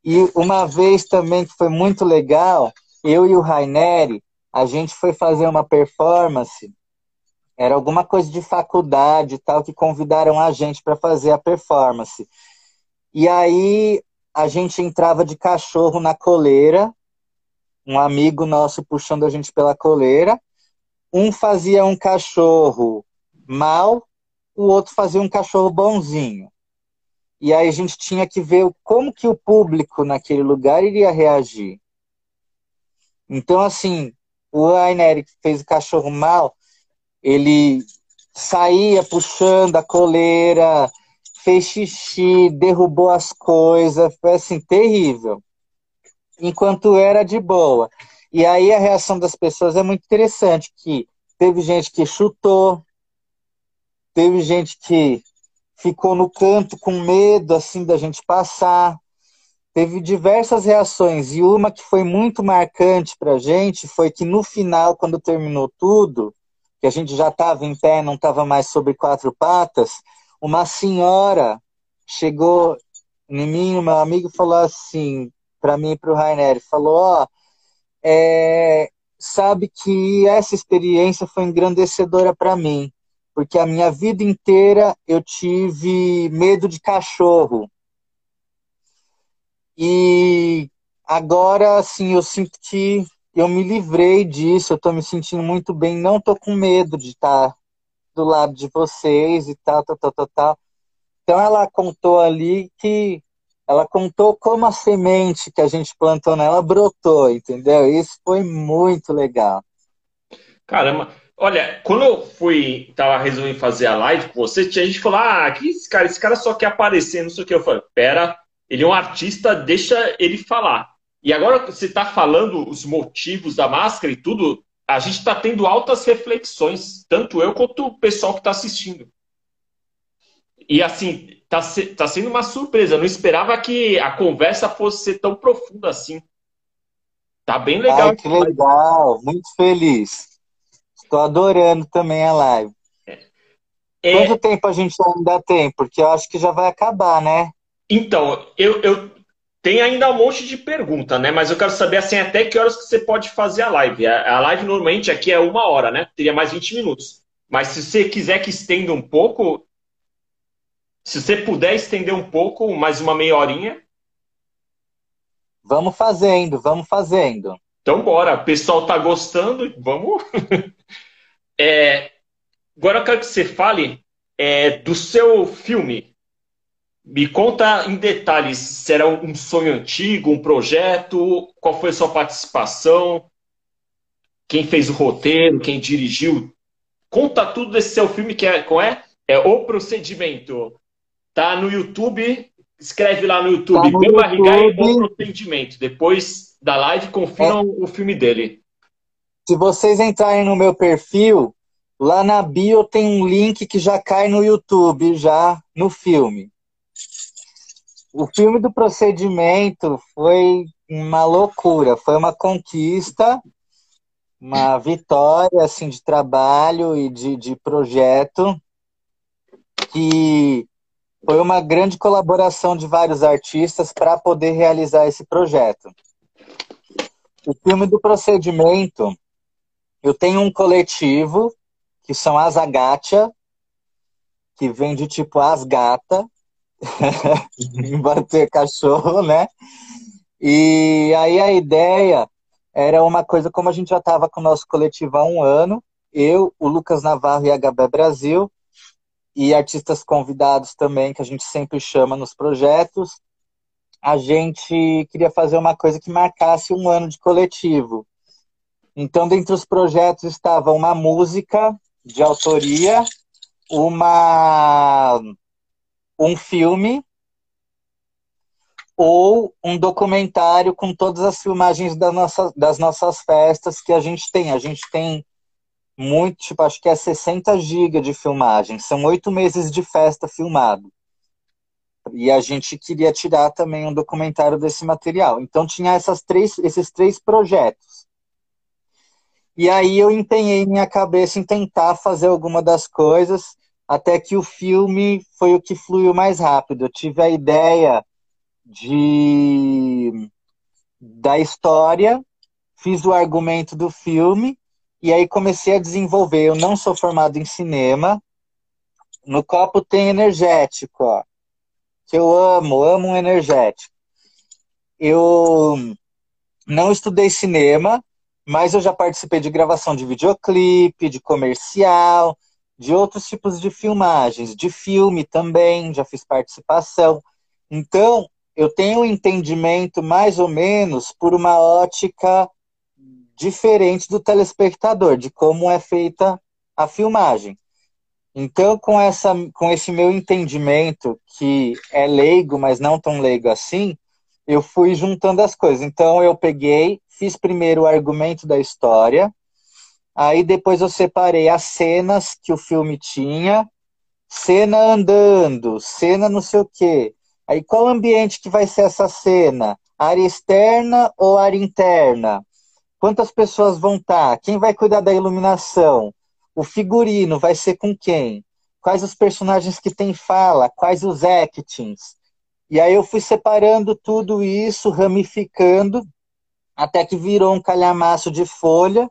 E uma vez também que foi muito legal, eu e o Raineri, a gente foi fazer uma performance, era alguma coisa de faculdade e tal, que convidaram a gente para fazer a performance. E aí a gente entrava de cachorro na coleira, um amigo nosso puxando a gente pela coleira. Um fazia um cachorro mal, o outro fazia um cachorro bonzinho. E aí a gente tinha que ver como que o público naquele lugar iria reagir. Então, assim, o Rainer que fez o cachorro mal, ele saía puxando a coleira, fez xixi, derrubou as coisas, foi assim, terrível enquanto era de boa. E aí a reação das pessoas é muito interessante, que teve gente que chutou, teve gente que ficou no canto com medo assim da gente passar. Teve diversas reações e uma que foi muito marcante para a gente foi que no final, quando terminou tudo, que a gente já estava em pé, não estava mais sobre quatro patas, uma senhora chegou em mim, meu amigo, falou assim: para mim e para o Rainer. Falou: ó, é, sabe que essa experiência foi engrandecedora para mim, porque a minha vida inteira eu tive medo de cachorro. E agora, assim, eu sinto que eu me livrei disso, eu estou me sentindo muito bem, não estou com medo de estar do lado de vocês e tal, tal, tal, tal, tal. Então ela contou ali que ela contou como a semente que a gente plantou nela brotou, entendeu? Isso foi muito legal.
Caramba, Olha, quando eu fui, tava resolvendo fazer a live com você, tinha gente falou, ah, que esse cara, esse cara só quer aparecer, não sei o que. Eu falei, pera, ele é um artista, deixa ele falar. E agora você está falando os motivos da máscara e tudo, a gente está tendo altas reflexões, tanto eu quanto o pessoal que está assistindo. E assim, está tá sendo uma surpresa. Eu não esperava que a conversa fosse ser tão profunda assim. Tá bem legal. Ai,
que legal, muito feliz. Estou adorando também a live. É... Quanto tempo a gente ainda tem? Porque eu acho que já vai acabar, né?
Então, eu, eu tem ainda um monte de pergunta, né? Mas eu quero saber assim, até que horas que você pode fazer a live. A, live normalmente aqui é uma hora, né? Teria mais 20 minutos. Mas se você quiser que estenda um pouco, se você puder estender um pouco, mais uma meia horinha.
Vamos fazendo, vamos fazendo.
Então bora, o pessoal tá gostando, vamos. <laughs> é, agora eu quero que você fale é, do seu filme, me conta em detalhes se era um sonho antigo, um projeto, qual foi a sua participação, quem fez o roteiro, quem dirigiu. Conta tudo desse seu filme que é, qual é? É O Procedimento. Tá no YouTube, escreve lá no YouTube, tá Meu Barrigai O Procedimento. Depois da live, confiram é. o filme dele.
Se vocês entrarem no meu perfil, lá na bio tem um link que já cai no YouTube, já no filme o filme do procedimento foi uma loucura, foi uma conquista, uma vitória assim de trabalho e de, de projeto que foi uma grande colaboração de vários artistas para poder realizar esse projeto. O filme do procedimento, eu tenho um coletivo que são as Agacha, que vem de tipo as gata, <laughs> bater cachorro, né? E aí a ideia era uma coisa como a gente já estava com o nosso coletivo há um ano, eu, o Lucas Navarro e a Gabé Brasil, e artistas convidados também, que a gente sempre chama nos projetos, a gente queria fazer uma coisa que marcasse um ano de coletivo. Então, dentre os projetos estava uma música de autoria, uma um filme ou um documentário com todas as filmagens da nossa, das nossas festas que a gente tem. A gente tem muito, tipo, acho que é 60 GB de filmagem. São oito meses de festa filmado. E a gente queria tirar também um documentário desse material. Então tinha essas três, esses três projetos. E aí eu empenhei minha cabeça em tentar fazer alguma das coisas até que o filme foi o que fluiu mais rápido. Eu tive a ideia de da história, fiz o argumento do filme e aí comecei a desenvolver. Eu não sou formado em cinema. No copo tem energético, ó, que eu amo, amo um energético. Eu não estudei cinema, mas eu já participei de gravação de videoclipe, de comercial, de outros tipos de filmagens, de filme também, já fiz participação. Então, eu tenho um entendimento mais ou menos por uma ótica diferente do telespectador, de como é feita a filmagem. Então, com, essa, com esse meu entendimento, que é leigo, mas não tão leigo assim, eu fui juntando as coisas. Então, eu peguei, fiz primeiro o argumento da história, Aí depois eu separei as cenas que o filme tinha, cena andando, cena não sei o quê. Aí qual ambiente que vai ser essa cena? Área externa ou área interna? Quantas pessoas vão estar? Tá? Quem vai cuidar da iluminação? O figurino vai ser com quem? Quais os personagens que tem fala? Quais os actings? E aí eu fui separando tudo isso, ramificando, até que virou um calhamaço de folha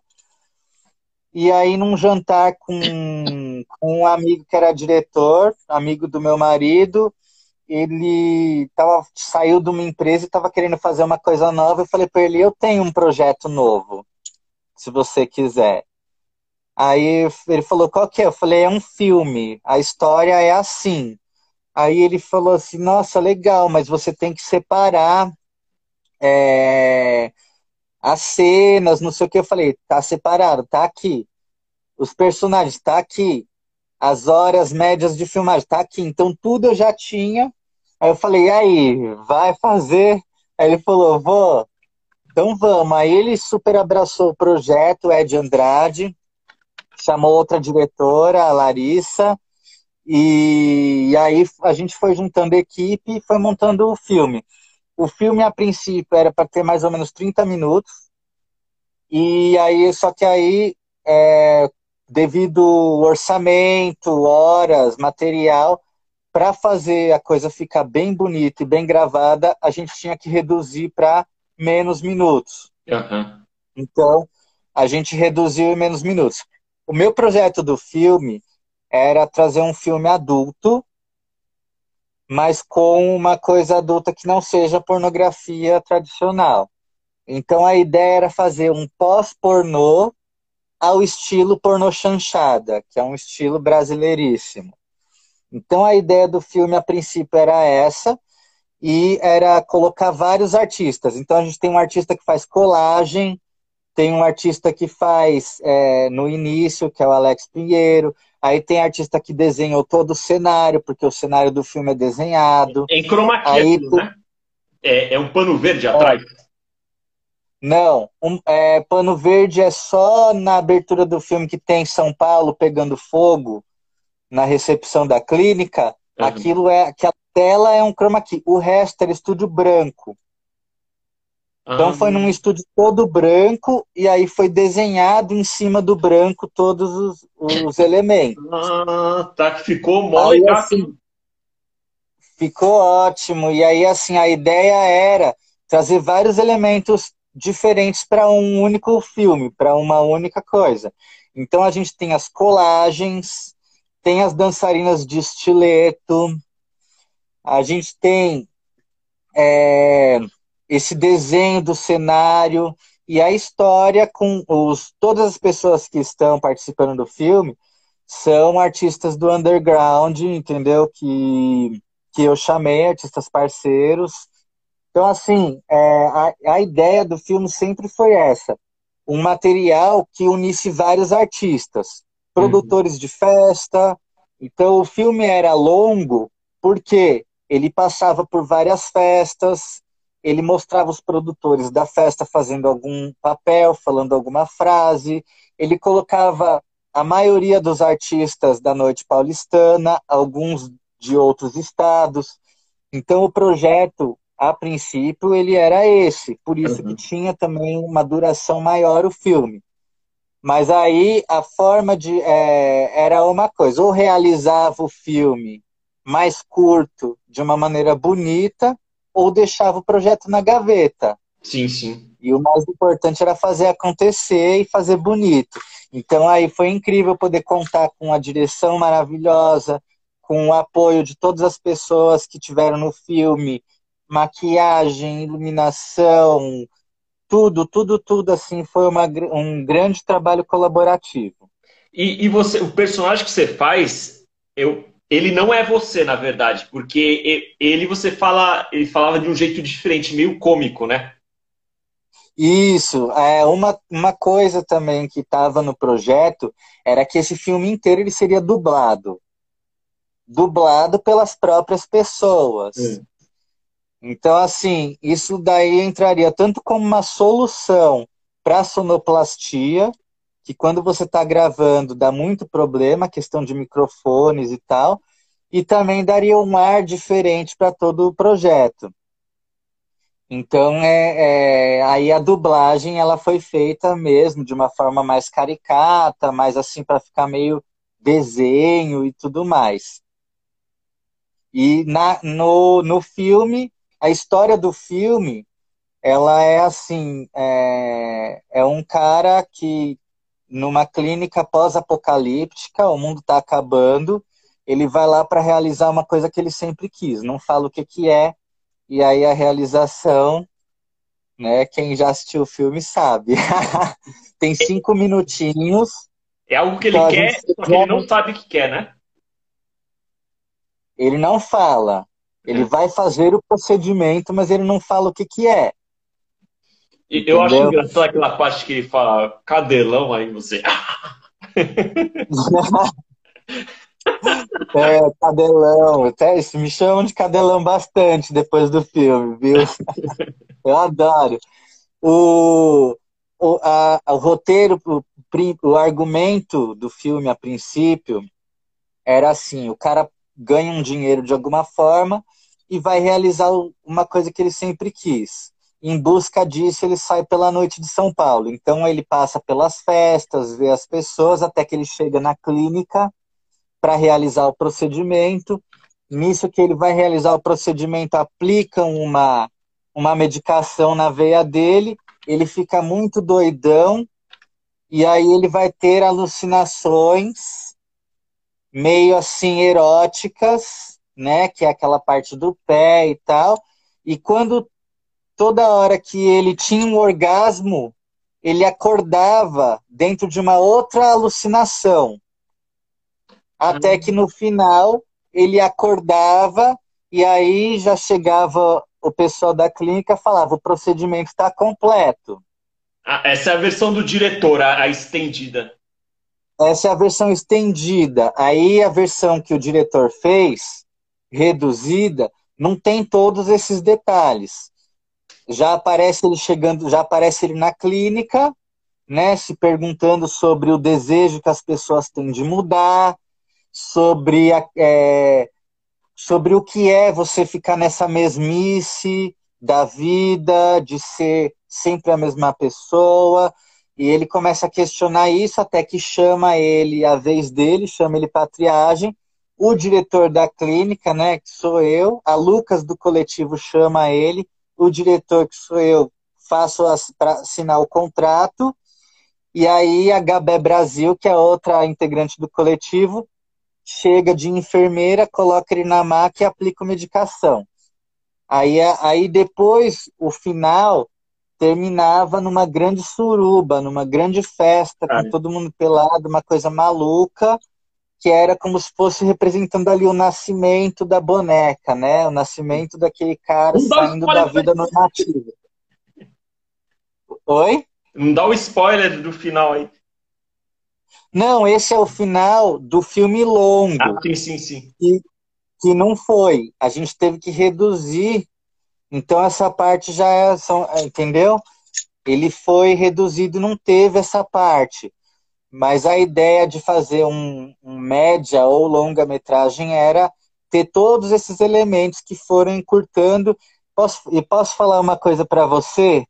e aí, num jantar com, com um amigo que era diretor, amigo do meu marido, ele tava, saiu de uma empresa e estava querendo fazer uma coisa nova. Eu falei para ele: Eu tenho um projeto novo, se você quiser. Aí ele falou: Qual que é? Eu falei: É um filme, a história é assim. Aí ele falou assim: Nossa, legal, mas você tem que separar. É as cenas, não sei o que. Eu falei, tá separado, tá aqui. os personagens, tá aqui. As horas médias de filmagem, tá aqui. Então tudo eu já tinha. Aí eu falei, aí, vai fazer? Aí ele falou, vou. Então vamos. Aí ele super abraçou o projeto, Ed Andrade, chamou outra diretora, a Larissa, e aí a gente foi juntando equipe e foi montando o filme. O filme, a princípio, era para ter mais ou menos 30 minutos, e aí, só que aí, é, devido ao orçamento, horas, material, para fazer a coisa ficar bem bonita e bem gravada, a gente tinha que reduzir para menos minutos.
Uhum.
Então, a gente reduziu em menos minutos. O meu projeto do filme era trazer um filme adulto, mas com uma coisa adulta que não seja pornografia tradicional. Então a ideia era fazer um pós-pornô ao estilo pornô chanchada, que é um estilo brasileiríssimo. Então a ideia do filme a princípio era essa e era colocar vários artistas. Então a gente tem um artista que faz colagem, tem um artista que faz é, no início, que é o Alex Pinheiro. Aí tem artista que desenhou todo o cenário, porque o cenário do filme é desenhado.
Em chroma key, né? É, é, um pano verde atrás.
Não, um, é, pano verde é só na abertura do filme que tem São Paulo pegando fogo na recepção da clínica. Uhum. Aquilo é que a tela é um chroma key. O resto era estúdio branco. Então ah. foi num estúdio todo branco e aí foi desenhado em cima do branco todos os, os elementos.
Ah, tá que ficou mole, assim,
Ficou ótimo. E aí assim a ideia era trazer vários elementos diferentes para um único filme, para uma única coisa. Então a gente tem as colagens, tem as dançarinas de estileto, a gente tem é, esse desenho do cenário e a história com os todas as pessoas que estão participando do filme são artistas do underground, entendeu? Que que eu chamei artistas parceiros. Então assim, é, a, a ideia do filme sempre foi essa: um material que unisse vários artistas, produtores uhum. de festa. Então o filme era longo porque ele passava por várias festas, ele mostrava os produtores da festa fazendo algum papel, falando alguma frase, ele colocava a maioria dos artistas da noite paulistana, alguns de outros estados. Então o projeto, a princípio, ele era esse, por isso uhum. que tinha também uma duração maior o filme. Mas aí a forma de é, era uma coisa, ou realizava o filme mais curto, de uma maneira bonita, ou deixava o projeto na gaveta.
Sim, sim.
E o mais importante era fazer acontecer e fazer bonito. Então aí foi incrível poder contar com a direção maravilhosa, com o apoio de todas as pessoas que tiveram no filme, maquiagem, iluminação, tudo, tudo, tudo assim foi uma, um grande trabalho colaborativo.
E, e você, o personagem que você faz, eu ele não é você, na verdade, porque ele você fala, ele falava de um jeito diferente, meio cômico, né?
Isso, é uma, uma coisa também que estava no projeto era que esse filme inteiro ele seria dublado, dublado pelas próprias pessoas. Hum. Então, assim, isso daí entraria tanto como uma solução para sonoplastia, que quando você está gravando dá muito problema, questão de microfones e tal, e também daria um ar diferente para todo o projeto. Então, é, é, aí a dublagem ela foi feita mesmo de uma forma mais caricata, mais assim para ficar meio desenho e tudo mais. E na, no, no filme, a história do filme, ela é assim, é, é um cara que numa clínica pós-apocalíptica, o mundo está acabando, ele vai lá para realizar uma coisa que ele sempre quis, não fala o que, que é, e aí a realização, né, quem já assistiu o filme sabe. <laughs> Tem cinco minutinhos.
É algo que ele quer, só que ele não sabe o que quer, né?
Ele não fala. Ele é. vai fazer o procedimento, mas ele não fala o que, que é.
Eu acho engraçado aquela parte que ele fala cadelão aí você. <laughs>
é, cadelão. Até isso, me chamam de cadelão bastante depois do filme, viu? <laughs> Eu adoro. O, o, a, o roteiro, o, o argumento do filme a princípio era assim: o cara ganha um dinheiro de alguma forma e vai realizar uma coisa que ele sempre quis. Em busca disso, ele sai pela noite de São Paulo. Então, ele passa pelas festas, vê as pessoas, até que ele chega na clínica para realizar o procedimento. Nisso que ele vai realizar o procedimento, aplicam uma, uma medicação na veia dele, ele fica muito doidão, e aí ele vai ter alucinações meio assim eróticas, né, que é aquela parte do pé e tal. E quando toda hora que ele tinha um orgasmo, ele acordava dentro de uma outra alucinação. Até que no final ele acordava e aí já chegava o pessoal da clínica falava: o procedimento está completo.
Ah, essa é a versão do diretor, a, a estendida.
Essa é a versão estendida. Aí a versão que o diretor fez, reduzida, não tem todos esses detalhes. Já aparece ele chegando, já aparece ele na clínica, né, se perguntando sobre o desejo que as pessoas têm de mudar, sobre, a, é, sobre o que é você ficar nessa mesmice da vida, de ser sempre a mesma pessoa. E ele começa a questionar isso até que chama ele, a vez dele, chama ele para triagem. O diretor da clínica, né, que sou eu, a Lucas do coletivo chama ele, o diretor que sou eu, faço para assinar o contrato. E aí a Gabé Brasil, que é outra integrante do coletivo, chega de enfermeira, coloca ele na maca e aplica medicação. Aí, aí depois, o final, terminava numa grande suruba, numa grande festa, com todo mundo pelado, uma coisa maluca, que era como se fosse representando ali o nascimento da boneca, né? O nascimento daquele cara Não saindo da vida normativa. Oi?
Não dá o spoiler do final aí.
Não, esse é o final do filme longo.
Ah, sim, sim, sim.
Que, que não foi. A gente teve que reduzir então essa parte já é, são, entendeu? Ele foi reduzido, não teve essa parte. Mas a ideia de fazer um, um média ou longa metragem era ter todos esses elementos que foram encurtando. Posso, e posso falar uma coisa para você?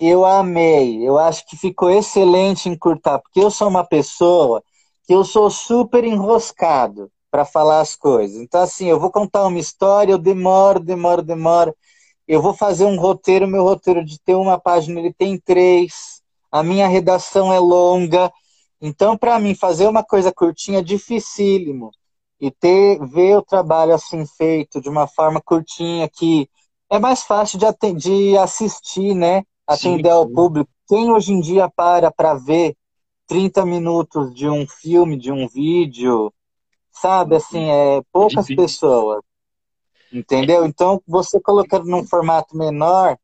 Eu amei, eu acho que ficou excelente encurtar, porque eu sou uma pessoa que eu sou super enroscado para falar as coisas. Então, assim, eu vou contar uma história, eu demoro, demoro, demoro eu vou fazer um roteiro, meu roteiro de ter uma página, ele tem três, a minha redação é longa. Então, para mim, fazer uma coisa curtinha é dificílimo. E ter, ver o trabalho assim feito de uma forma curtinha, que é mais fácil de, de assistir, né? Atender sim, sim. ao público. Quem hoje em dia para para ver 30 minutos de um filme, de um vídeo, sabe? Assim, é poucas pessoas. Entendeu? Então, você colocando num formato menor,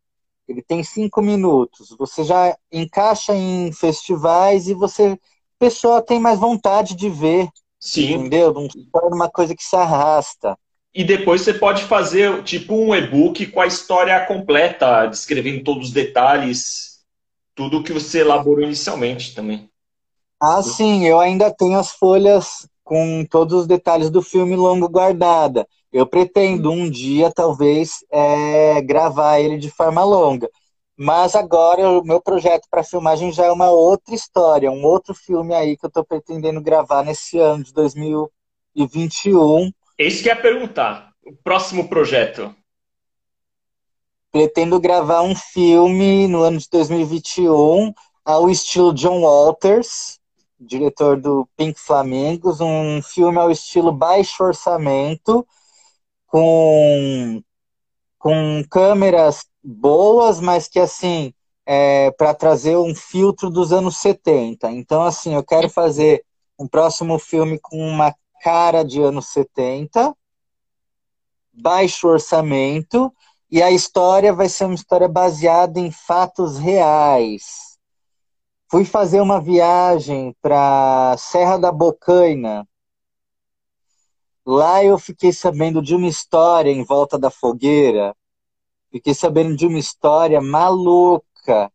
ele tem cinco minutos. Você já encaixa em festivais e você, pessoa tem mais vontade de ver.
Sim.
Entendeu? Não torna uma coisa que se arrasta.
E depois você pode fazer tipo um e-book com a história completa, descrevendo todos os detalhes, tudo que você elaborou inicialmente também.
Ah, sim, eu ainda tenho as folhas com todos os detalhes do filme longo guardada. Eu pretendo um dia, talvez, é, gravar ele de forma longa. Mas agora o meu projeto para filmagem já é uma outra história, um outro filme aí que eu estou pretendendo gravar nesse ano de 2021.
Esse que é a perguntar. O próximo projeto.
Pretendo gravar um filme no ano de 2021 ao estilo John Walters, diretor do Pink Flamingos, um filme ao estilo baixo orçamento, com, com câmeras boas, mas que assim, é, para trazer um filtro dos anos 70. Então, assim, eu quero fazer um próximo filme com uma cara de anos 70, baixo orçamento, e a história vai ser uma história baseada em fatos reais. fui fazer uma viagem para Serra da Bocaina. Lá eu fiquei sabendo de uma história em volta da fogueira. Fiquei sabendo de uma história maluca,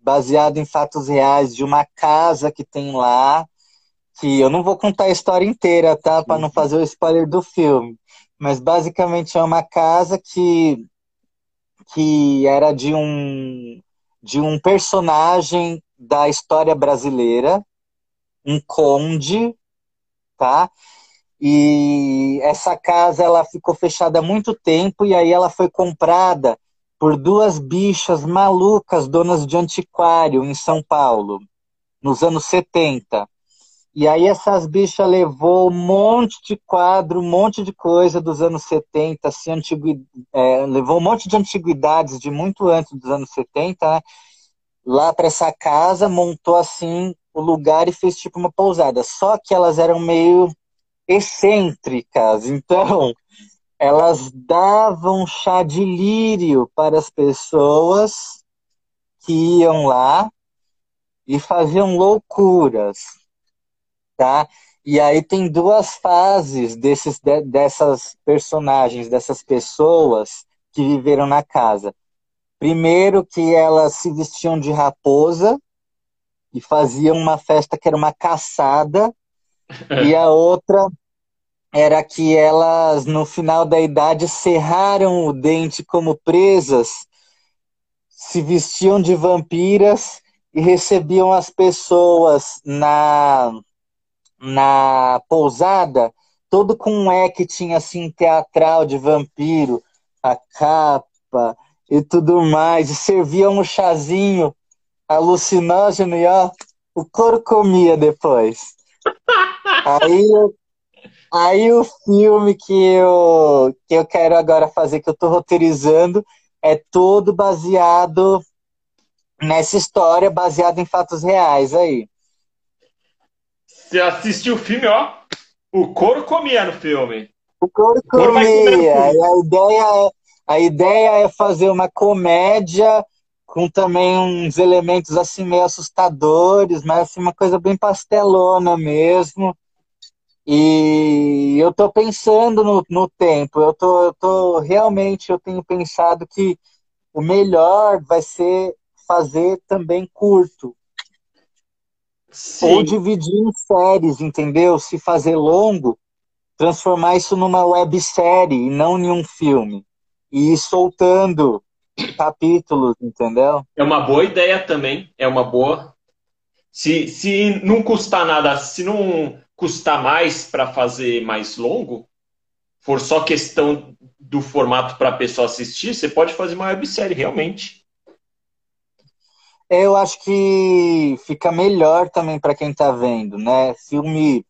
baseada em fatos reais, de uma casa que tem lá, que eu não vou contar a história inteira, tá? Para não fazer o spoiler do filme. Mas basicamente é uma casa que, que era de um, de um personagem da história brasileira, um conde, tá? E essa casa ela ficou fechada há muito tempo e aí ela foi comprada por duas bichas malucas, donas de antiquário em São Paulo, nos anos 70. E aí essas bichas levou um monte de quadro, um monte de coisa dos anos 70, assim, antigu... É, levou um monte de antiguidades de muito antes dos anos 70, né? lá para essa casa, montou assim o lugar e fez tipo uma pousada. Só que elas eram meio excêntricas, então elas davam chá de lírio para as pessoas que iam lá e faziam loucuras, tá? E aí tem duas fases desses, dessas personagens, dessas pessoas que viveram na casa. Primeiro que elas se vestiam de raposa e faziam uma festa que era uma caçada, e a outra era que elas, no final da idade, serraram o dente como presas, se vestiam de vampiras e recebiam as pessoas na, na pousada, todo com um acting assim teatral de vampiro, a capa, e tudo mais, e servia um chazinho alucinógeno e ó, o couro comia depois. <laughs> Aí, aí o filme que eu, que eu quero agora fazer, que eu tô roteirizando, é todo baseado nessa história, baseado em fatos reais aí.
Você assistiu o filme, ó, o couro comia no filme.
O couro comia. a ideia é a ideia é fazer uma comédia com também uns elementos assim meio assustadores, mas assim uma coisa bem pastelona mesmo. E eu tô pensando no, no tempo, eu tô, eu tô realmente eu tenho pensado que o melhor vai ser fazer também curto. Sim. Ou dividir em séries, entendeu? Se fazer longo, transformar isso numa websérie e não em um filme e ir soltando capítulos, entendeu?
É uma boa ideia também, é uma boa. Se, se não custar nada, se não custar mais para fazer mais longo, for só questão do formato para a pessoa assistir, você pode fazer uma websérie, realmente.
Eu acho que fica melhor também para quem está vendo, né? Filme.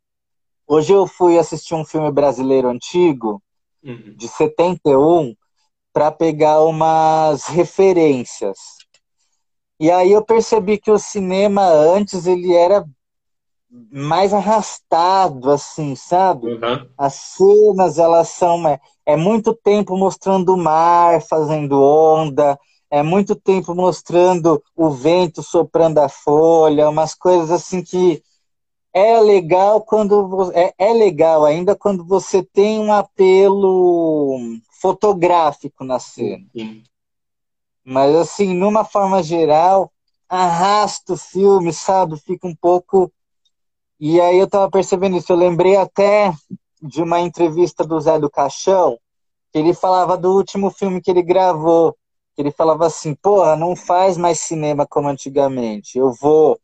Hoje eu fui assistir um filme brasileiro antigo, uhum. de 71, para pegar umas referências. E aí eu percebi que o cinema antes ele era mais arrastado, assim, sabe? Uhum. As cenas, elas são. É, é muito tempo mostrando o mar fazendo onda, é muito tempo mostrando o vento soprando a folha, umas coisas assim que é legal quando é, é legal ainda quando você tem um apelo fotográfico na cena. Sim. Mas, assim, numa forma geral, arrasta o filme, sabe? Fica um pouco. E aí eu tava percebendo isso. Eu lembrei até de uma entrevista do Zé do Caixão, que ele falava do último filme que ele gravou. Que ele falava assim: porra, não faz mais cinema como antigamente. Eu vou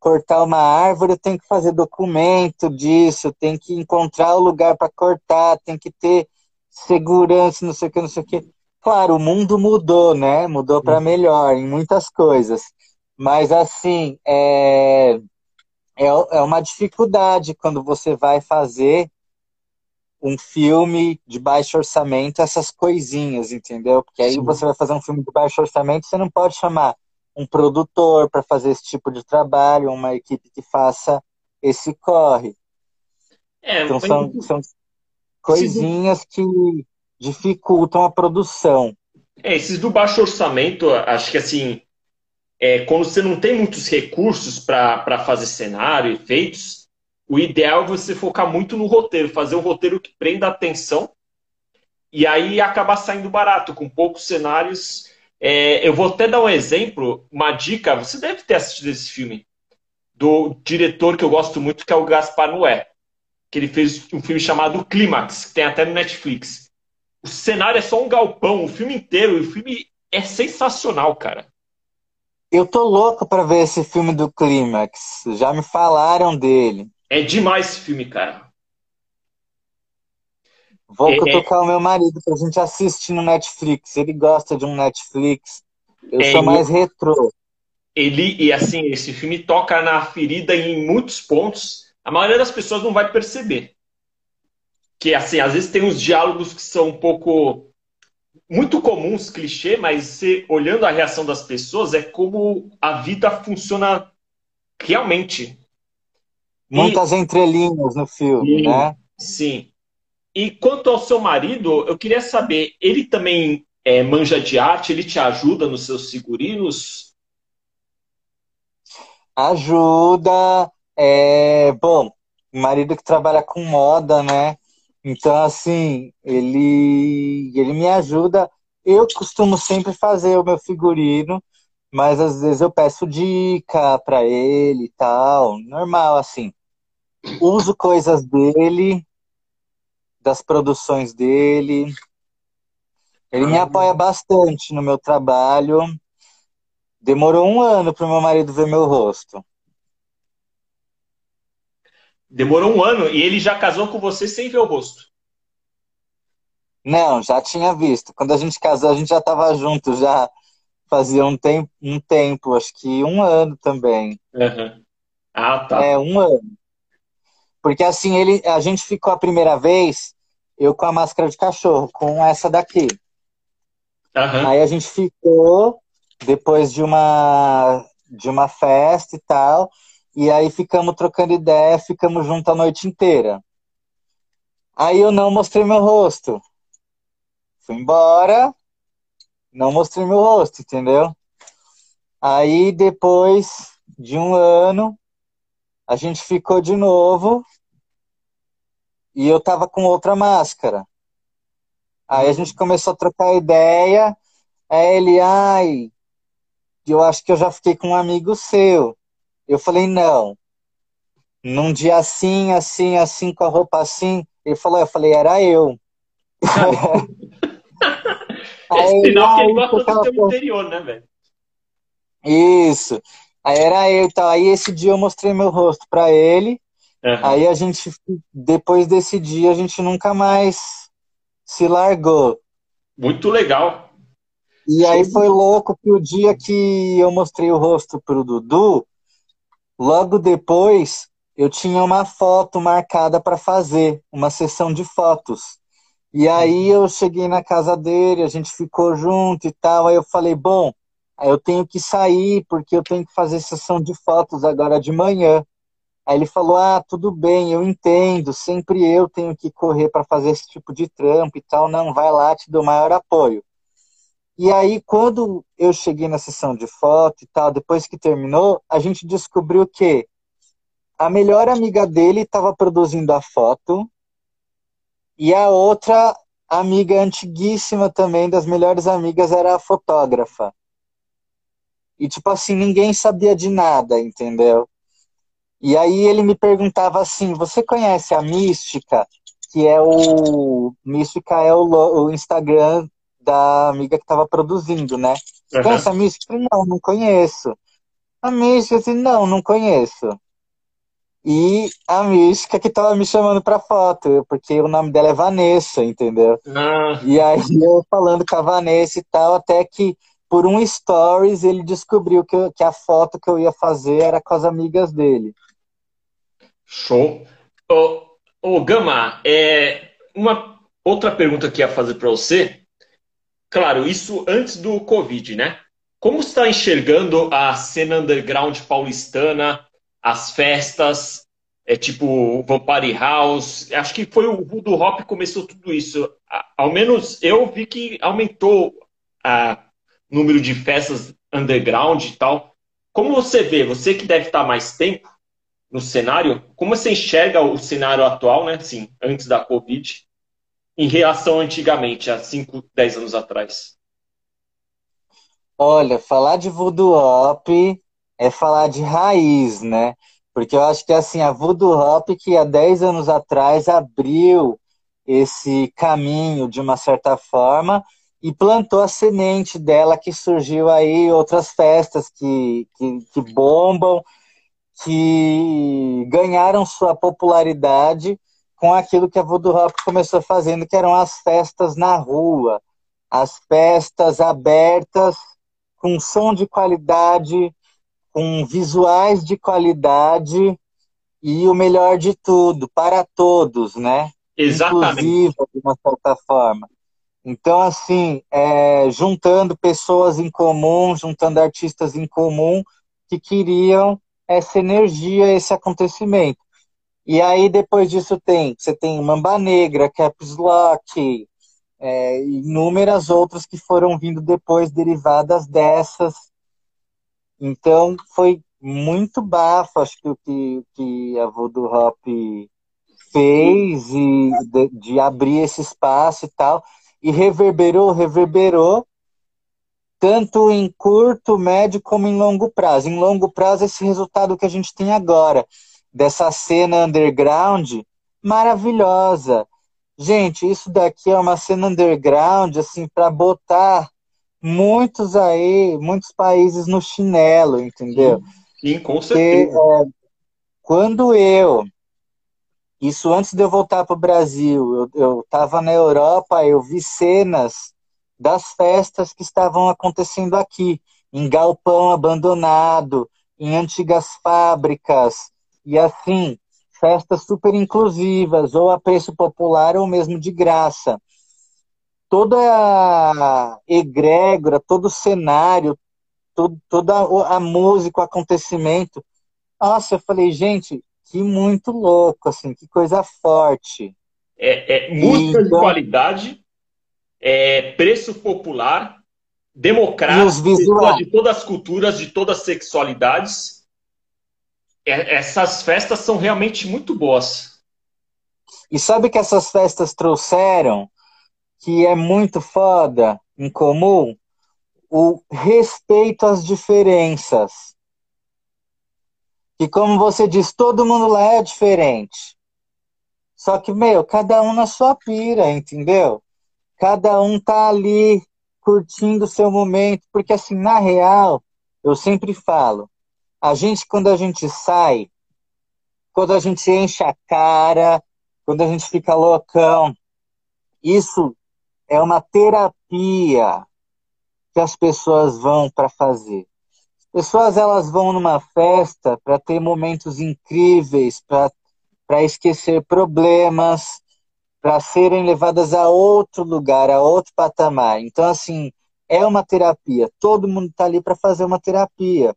cortar uma árvore, eu tenho que fazer documento disso, tenho que encontrar o lugar para cortar, tem que ter segurança, não sei o que, não sei o que. Claro, o mundo mudou, né? Mudou para melhor em muitas coisas. Mas, assim, é, é, é uma dificuldade quando você vai fazer um filme de baixo orçamento, essas coisinhas, entendeu? Porque aí Sim. você vai fazer um filme de baixo orçamento, você não pode chamar um produtor para fazer esse tipo de trabalho, uma equipe que faça esse corre. É, então são, são coisinhas que dificultam a produção.
É, esses do baixo orçamento, acho que assim, é, quando você não tem muitos recursos para fazer cenário, efeitos, o ideal é você focar muito no roteiro, fazer um roteiro que prenda a atenção e aí acabar saindo barato, com poucos cenários. É, eu vou até dar um exemplo, uma dica, você deve ter assistido esse filme, do diretor que eu gosto muito, que é o Gaspar Noé, que ele fez um filme chamado Clímax, que tem até no Netflix. O cenário é só um galpão, o filme inteiro, e o filme é sensacional, cara.
Eu tô louco para ver esse filme do Clímax. Já me falaram dele.
É demais esse filme, cara.
Vou é, cutucar é... o meu marido pra gente assistir no Netflix. Ele gosta de um Netflix. Eu é, sou mais retrô.
Ele, e assim, esse filme toca na ferida em muitos pontos. A maioria das pessoas não vai perceber. Que, assim, às vezes tem uns diálogos que são um pouco muito comuns, clichê, mas você, olhando a reação das pessoas, é como a vida funciona realmente.
Muitas e... entrelinhas no filme, sim, né?
Sim. E quanto ao seu marido, eu queria saber, ele também é, manja de arte, ele te ajuda nos seus figurinos?
Ajuda. É, bom, marido que trabalha com moda, né? Então, assim, ele, ele me ajuda. Eu costumo sempre fazer o meu figurino, mas às vezes eu peço dica para ele e tal. Normal, assim. Uso coisas dele, das produções dele. Ele me apoia bastante no meu trabalho. Demorou um ano para o meu marido ver meu rosto.
Demorou um ano e ele já casou com você sem ver o rosto?
Não, já tinha visto. Quando a gente casou, a gente já estava junto, já fazia um tempo, um tempo, acho que um ano também.
Uhum. Ah, tá.
É, um ano. Porque assim, ele, a gente ficou a primeira vez, eu com a máscara de cachorro, com essa daqui. Uhum. Aí a gente ficou, depois de uma, de uma festa e tal, e aí ficamos trocando ideia, ficamos juntos a noite inteira. Aí eu não mostrei meu rosto. Fui embora, não mostrei meu rosto, entendeu? Aí depois de um ano, a gente ficou de novo e eu tava com outra máscara. Aí a gente começou a trocar ideia. Aí ele, ai, eu acho que eu já fiquei com um amigo seu. Eu falei, não. Num dia assim, assim, assim, com a roupa assim. Ele falou, eu falei, era eu. <laughs>
Esse final que ele gosta do seu interior, né, velho?
Isso. Aí era eu e tal. Aí esse dia eu mostrei meu rosto para ele. Uhum. Aí a gente, depois desse dia, a gente nunca mais se largou.
Muito legal.
E aí foi louco que o dia que eu mostrei o rosto pro Dudu, Logo depois, eu tinha uma foto marcada para fazer, uma sessão de fotos. E aí eu cheguei na casa dele, a gente ficou junto e tal. Aí eu falei, bom, eu tenho que sair porque eu tenho que fazer sessão de fotos agora de manhã. Aí ele falou, ah, tudo bem, eu entendo, sempre eu tenho que correr para fazer esse tipo de trampo e tal. Não, vai lá, te dou maior apoio. E aí, quando eu cheguei na sessão de foto e tal, depois que terminou, a gente descobriu que a melhor amiga dele estava produzindo a foto e a outra amiga antiguíssima também, das melhores amigas, era a fotógrafa. E, tipo assim, ninguém sabia de nada, entendeu? E aí ele me perguntava assim: Você conhece a Mística? Que é o. Mística é o, o Instagram da amiga que estava produzindo, né? Uhum. Conhece a Mística? Não, não conheço. A Mística, assim, não, não conheço. E a Mística que estava me chamando para foto, porque o nome dela é Vanessa, entendeu?
Ah.
E aí eu falando com a Vanessa e tal, até que por um stories ele descobriu que, eu, que a foto que eu ia fazer era com as amigas dele.
Show. Ô, ô Gama, é, uma outra pergunta que ia fazer para você Claro, isso antes do Covid, né? Como está enxergando a cena underground paulistana, as festas, é tipo Vampire House? Acho que foi o Voodoo Hop que começou tudo isso. Ao menos eu vi que aumentou o número de festas underground e tal. como você vê, você que deve estar mais tempo no cenário, como você enxerga o cenário atual, né, assim, antes da Covid, em relação antigamente, há 5, 10 anos atrás?
Olha, falar de voodoo hop é falar de raiz, né? Porque eu acho que assim, a voodoo hop que há 10 anos atrás abriu esse caminho de uma certa forma e plantou a semente dela que surgiu aí outras festas que, que, que bombam, que ganharam sua popularidade com aquilo que a Voodoo Rock começou fazendo, que eram as festas na rua, as festas abertas, com som de qualidade, com visuais de qualidade e o melhor de tudo, para todos, né?
Exatamente.
Inclusiva, de uma certa forma. Então, assim, é, juntando pessoas em comum, juntando artistas em comum que queriam essa energia, esse acontecimento. E aí, depois disso, tem você tem Mamba Negra, Caps Lock, é, inúmeras outras que foram vindo depois, derivadas dessas. Então, foi muito bafo, acho que o que, que a Voodoo Hop fez e de, de abrir esse espaço e tal e reverberou, reverberou, tanto em curto, médio, como em longo prazo. Em longo prazo, esse resultado que a gente tem agora, dessa cena underground maravilhosa. Gente, isso daqui é uma cena underground, assim, para botar muitos aí, muitos países no chinelo, entendeu?
Sim, sim com certeza.
Porque, é, quando eu isso antes de eu voltar para o Brasil. Eu estava na Europa, eu vi cenas das festas que estavam acontecendo aqui, em galpão abandonado, em antigas fábricas, e assim, festas super inclusivas, ou a preço popular, ou mesmo de graça. Toda a egrégora, todo o cenário, todo, toda a música, o acontecimento. Nossa, eu falei, gente, que muito louco, assim, que coisa forte.
É, é música então, de qualidade, é, preço popular, democrático, de todas as culturas, de todas as sexualidades. É, essas festas são realmente muito boas.
E sabe que essas festas trouxeram, que é muito foda, em comum? O respeito às diferenças. E como você diz, todo mundo lá é diferente. Só que, meu, cada um na sua pira, entendeu? Cada um tá ali curtindo o seu momento, porque assim, na real, eu sempre falo, a gente quando a gente sai, quando a gente enche a cara, quando a gente fica loucão, isso é uma terapia que as pessoas vão para fazer pessoas elas vão numa festa para ter momentos incríveis, para esquecer problemas, para serem levadas a outro lugar, a outro patamar. Então, assim, é uma terapia. Todo mundo está ali para fazer uma terapia.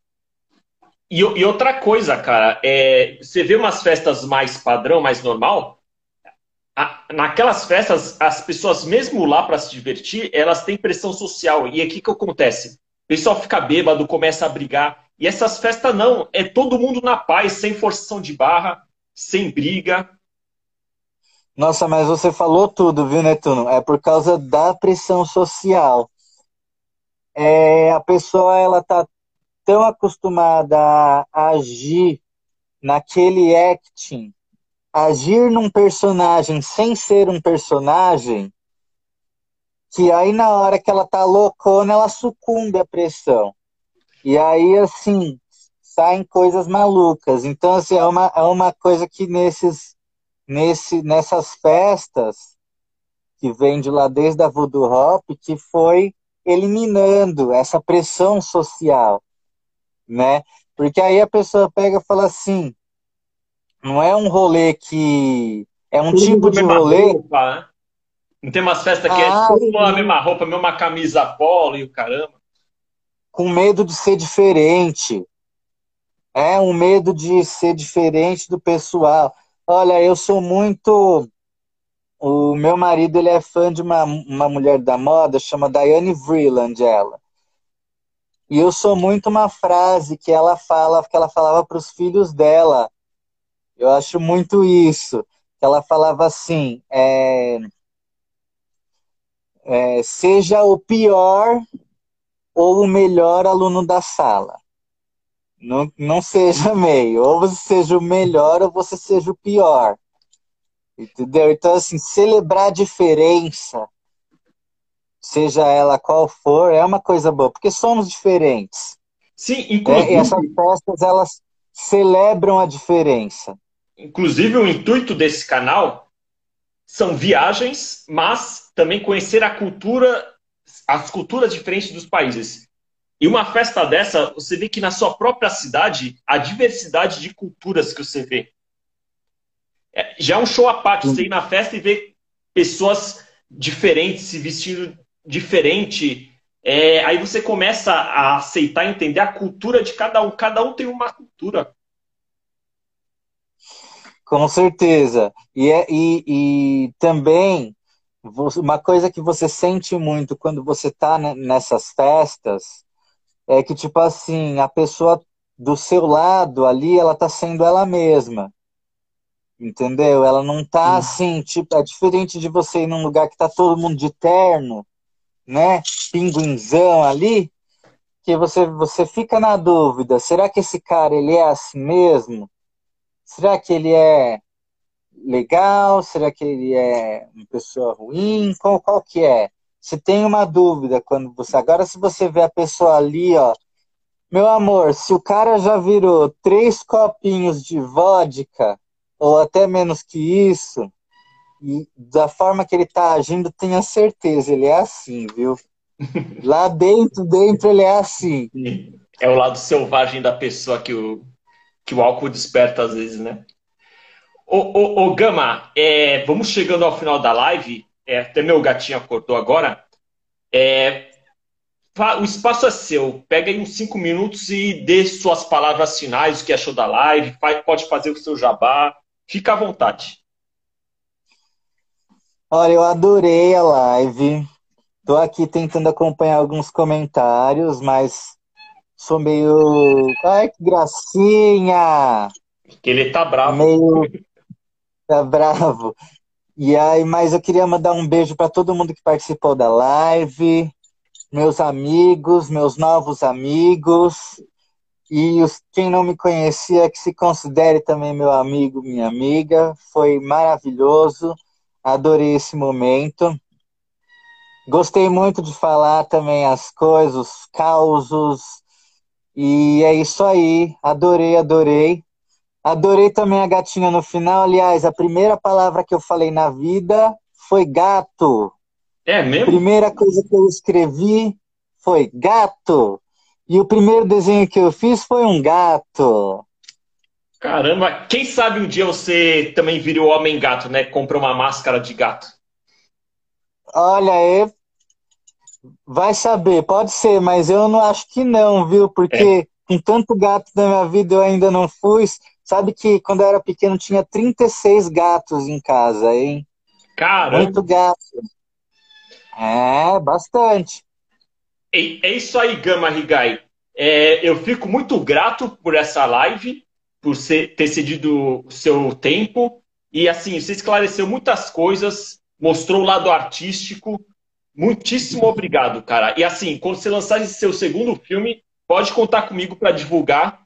E, e, outra coisa, cara, é, você vê umas festas mais padrão, mais normal. A, naquelas festas, as pessoas, mesmo lá para se divertir, elas têm pressão social. E aqui que acontece? O pessoal fica bêbado, começa a brigar. E essas festas não, é todo mundo na paz, sem forçação de barra, sem briga.
Nossa, mas você falou tudo, viu, Netuno? É por causa da pressão social. É, a pessoa ela tá tão acostumada a agir naquele acting, agir num personagem sem ser um personagem, que aí na hora que ela tá loucona, ela sucumbe à pressão. E aí, assim, saem coisas malucas. Então, assim, é uma, é uma coisa que nesses, nesse, nessas festas, que vem de lá desde a Voodoo Hop, que foi eliminando essa pressão social, né? Porque aí a pessoa pega e fala assim, não é um rolê que... É um Tudo tipo de rolê... Roupa, né?
Não tem umas festas que é ah, é tudo a mesma roupa, a mesma camisa polo e o caramba.
Com medo de ser diferente. É um medo de ser diferente do pessoal. Olha, eu sou muito. O meu marido ele é fã de uma, uma mulher da moda, chama Diane Vreeland, ela. E eu sou muito uma frase que ela fala, que ela falava para os filhos dela. Eu acho muito isso. Ela falava assim: é, é, seja o pior ou o melhor aluno da sala. Não, não seja <laughs> meio. Ou você seja o melhor ou você seja o pior. Entendeu? Então, assim, celebrar a diferença, seja ela qual for, é uma coisa boa, porque somos diferentes.
Sim, inclusive.
É, essas festas, elas celebram a diferença.
Inclusive, o intuito desse canal são viagens, mas também conhecer a cultura, as culturas diferentes dos países. E uma festa dessa, você vê que na sua própria cidade, a diversidade de culturas que você vê. É, já é um show à parte, você ir na festa e ver pessoas diferentes se vestindo diferente. É, aí você começa a aceitar, entender a cultura de cada um. Cada um tem uma cultura.
Com certeza. E, é, e, e também, uma coisa que você sente muito quando você está nessas festas é que, tipo assim, a pessoa do seu lado ali, ela está sendo ela mesma. Entendeu? Ela não tá assim, tipo, é diferente de você ir num lugar que tá todo mundo de terno, né? Pinguinzão ali, que você, você fica na dúvida, será que esse cara ele é assim mesmo? Será que ele é legal? Será que ele é uma pessoa ruim? Qual, qual que é? Você tem uma dúvida quando você. Agora, se você vê a pessoa ali, ó. Meu amor, se o cara já virou três copinhos de vodka, ou até menos que isso, e da forma que ele tá agindo, tenha certeza, ele é assim, viu? <laughs> Lá dentro, dentro, ele é assim.
É o lado selvagem da pessoa que o, que o álcool desperta às vezes, né? Ô, ô, ô Gama, é, vamos chegando ao final da live. É, até meu gatinho acordou agora. É, o espaço é seu. Pega aí uns cinco minutos e dê suas palavras finais, o que achou da live. Pode fazer o seu jabá. Fica à vontade.
Olha, eu adorei a live. Tô aqui tentando acompanhar alguns comentários, mas sou meio. Ai, que gracinha!
Que ele tá bravo.
Meio. Tá bravo. E aí, mas eu queria mandar um beijo para todo mundo que participou da live, meus amigos, meus novos amigos, e os, quem não me conhecia, que se considere também meu amigo, minha amiga. Foi maravilhoso, adorei esse momento. Gostei muito de falar também as coisas, os causos, e é isso aí. Adorei, adorei. Adorei também a gatinha no final. Aliás, a primeira palavra que eu falei na vida foi gato.
É mesmo?
A primeira coisa que eu escrevi foi gato. E o primeiro desenho que eu fiz foi um gato.
Caramba, quem sabe um dia você também vira o homem gato, né? Compra uma máscara de gato.
Olha, é... vai saber, pode ser, mas eu não acho que não, viu? Porque é. com tanto gato na minha vida eu ainda não fui. Sabe que quando eu era pequeno tinha 36 gatos em casa, hein?
Caramba!
Muito gato. É, bastante.
É, é isso aí, Gama Rigai. É, eu fico muito grato por essa live, por ser, ter cedido o seu tempo. E assim, você esclareceu muitas coisas, mostrou o lado artístico. Muitíssimo obrigado, cara. E assim, quando você lançar esse seu segundo filme, pode contar comigo para divulgar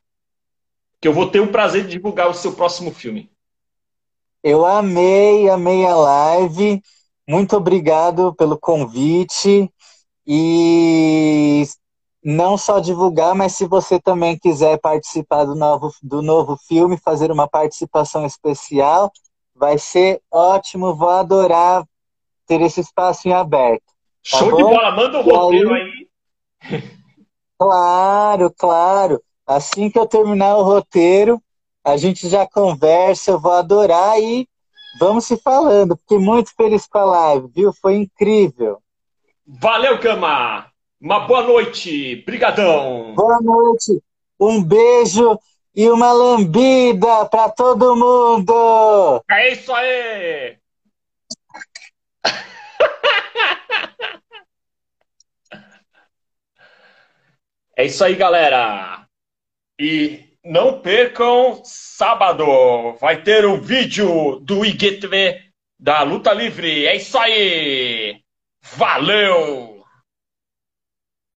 que eu vou ter o prazer de divulgar o seu próximo filme.
Eu amei, amei a live. Muito obrigado pelo convite. E não só divulgar, mas se você também quiser participar do novo, do novo filme, fazer uma participação especial, vai ser ótimo. Vou adorar ter esse espaço em aberto.
Tá Show bom? de bola, manda o roteiro aí. <laughs>
Claro, claro. Assim que eu terminar o roteiro, a gente já conversa, eu vou adorar e vamos se falando. Fiquei muito feliz com a live, viu? Foi incrível.
Valeu, Cama! Uma boa noite. Brigadão.
Boa noite. Um beijo e uma lambida para todo mundo.
É isso aí. <laughs> É isso aí, galera. E não percam sábado. Vai ter o um vídeo do IGTV da Luta Livre. É isso aí. Valeu!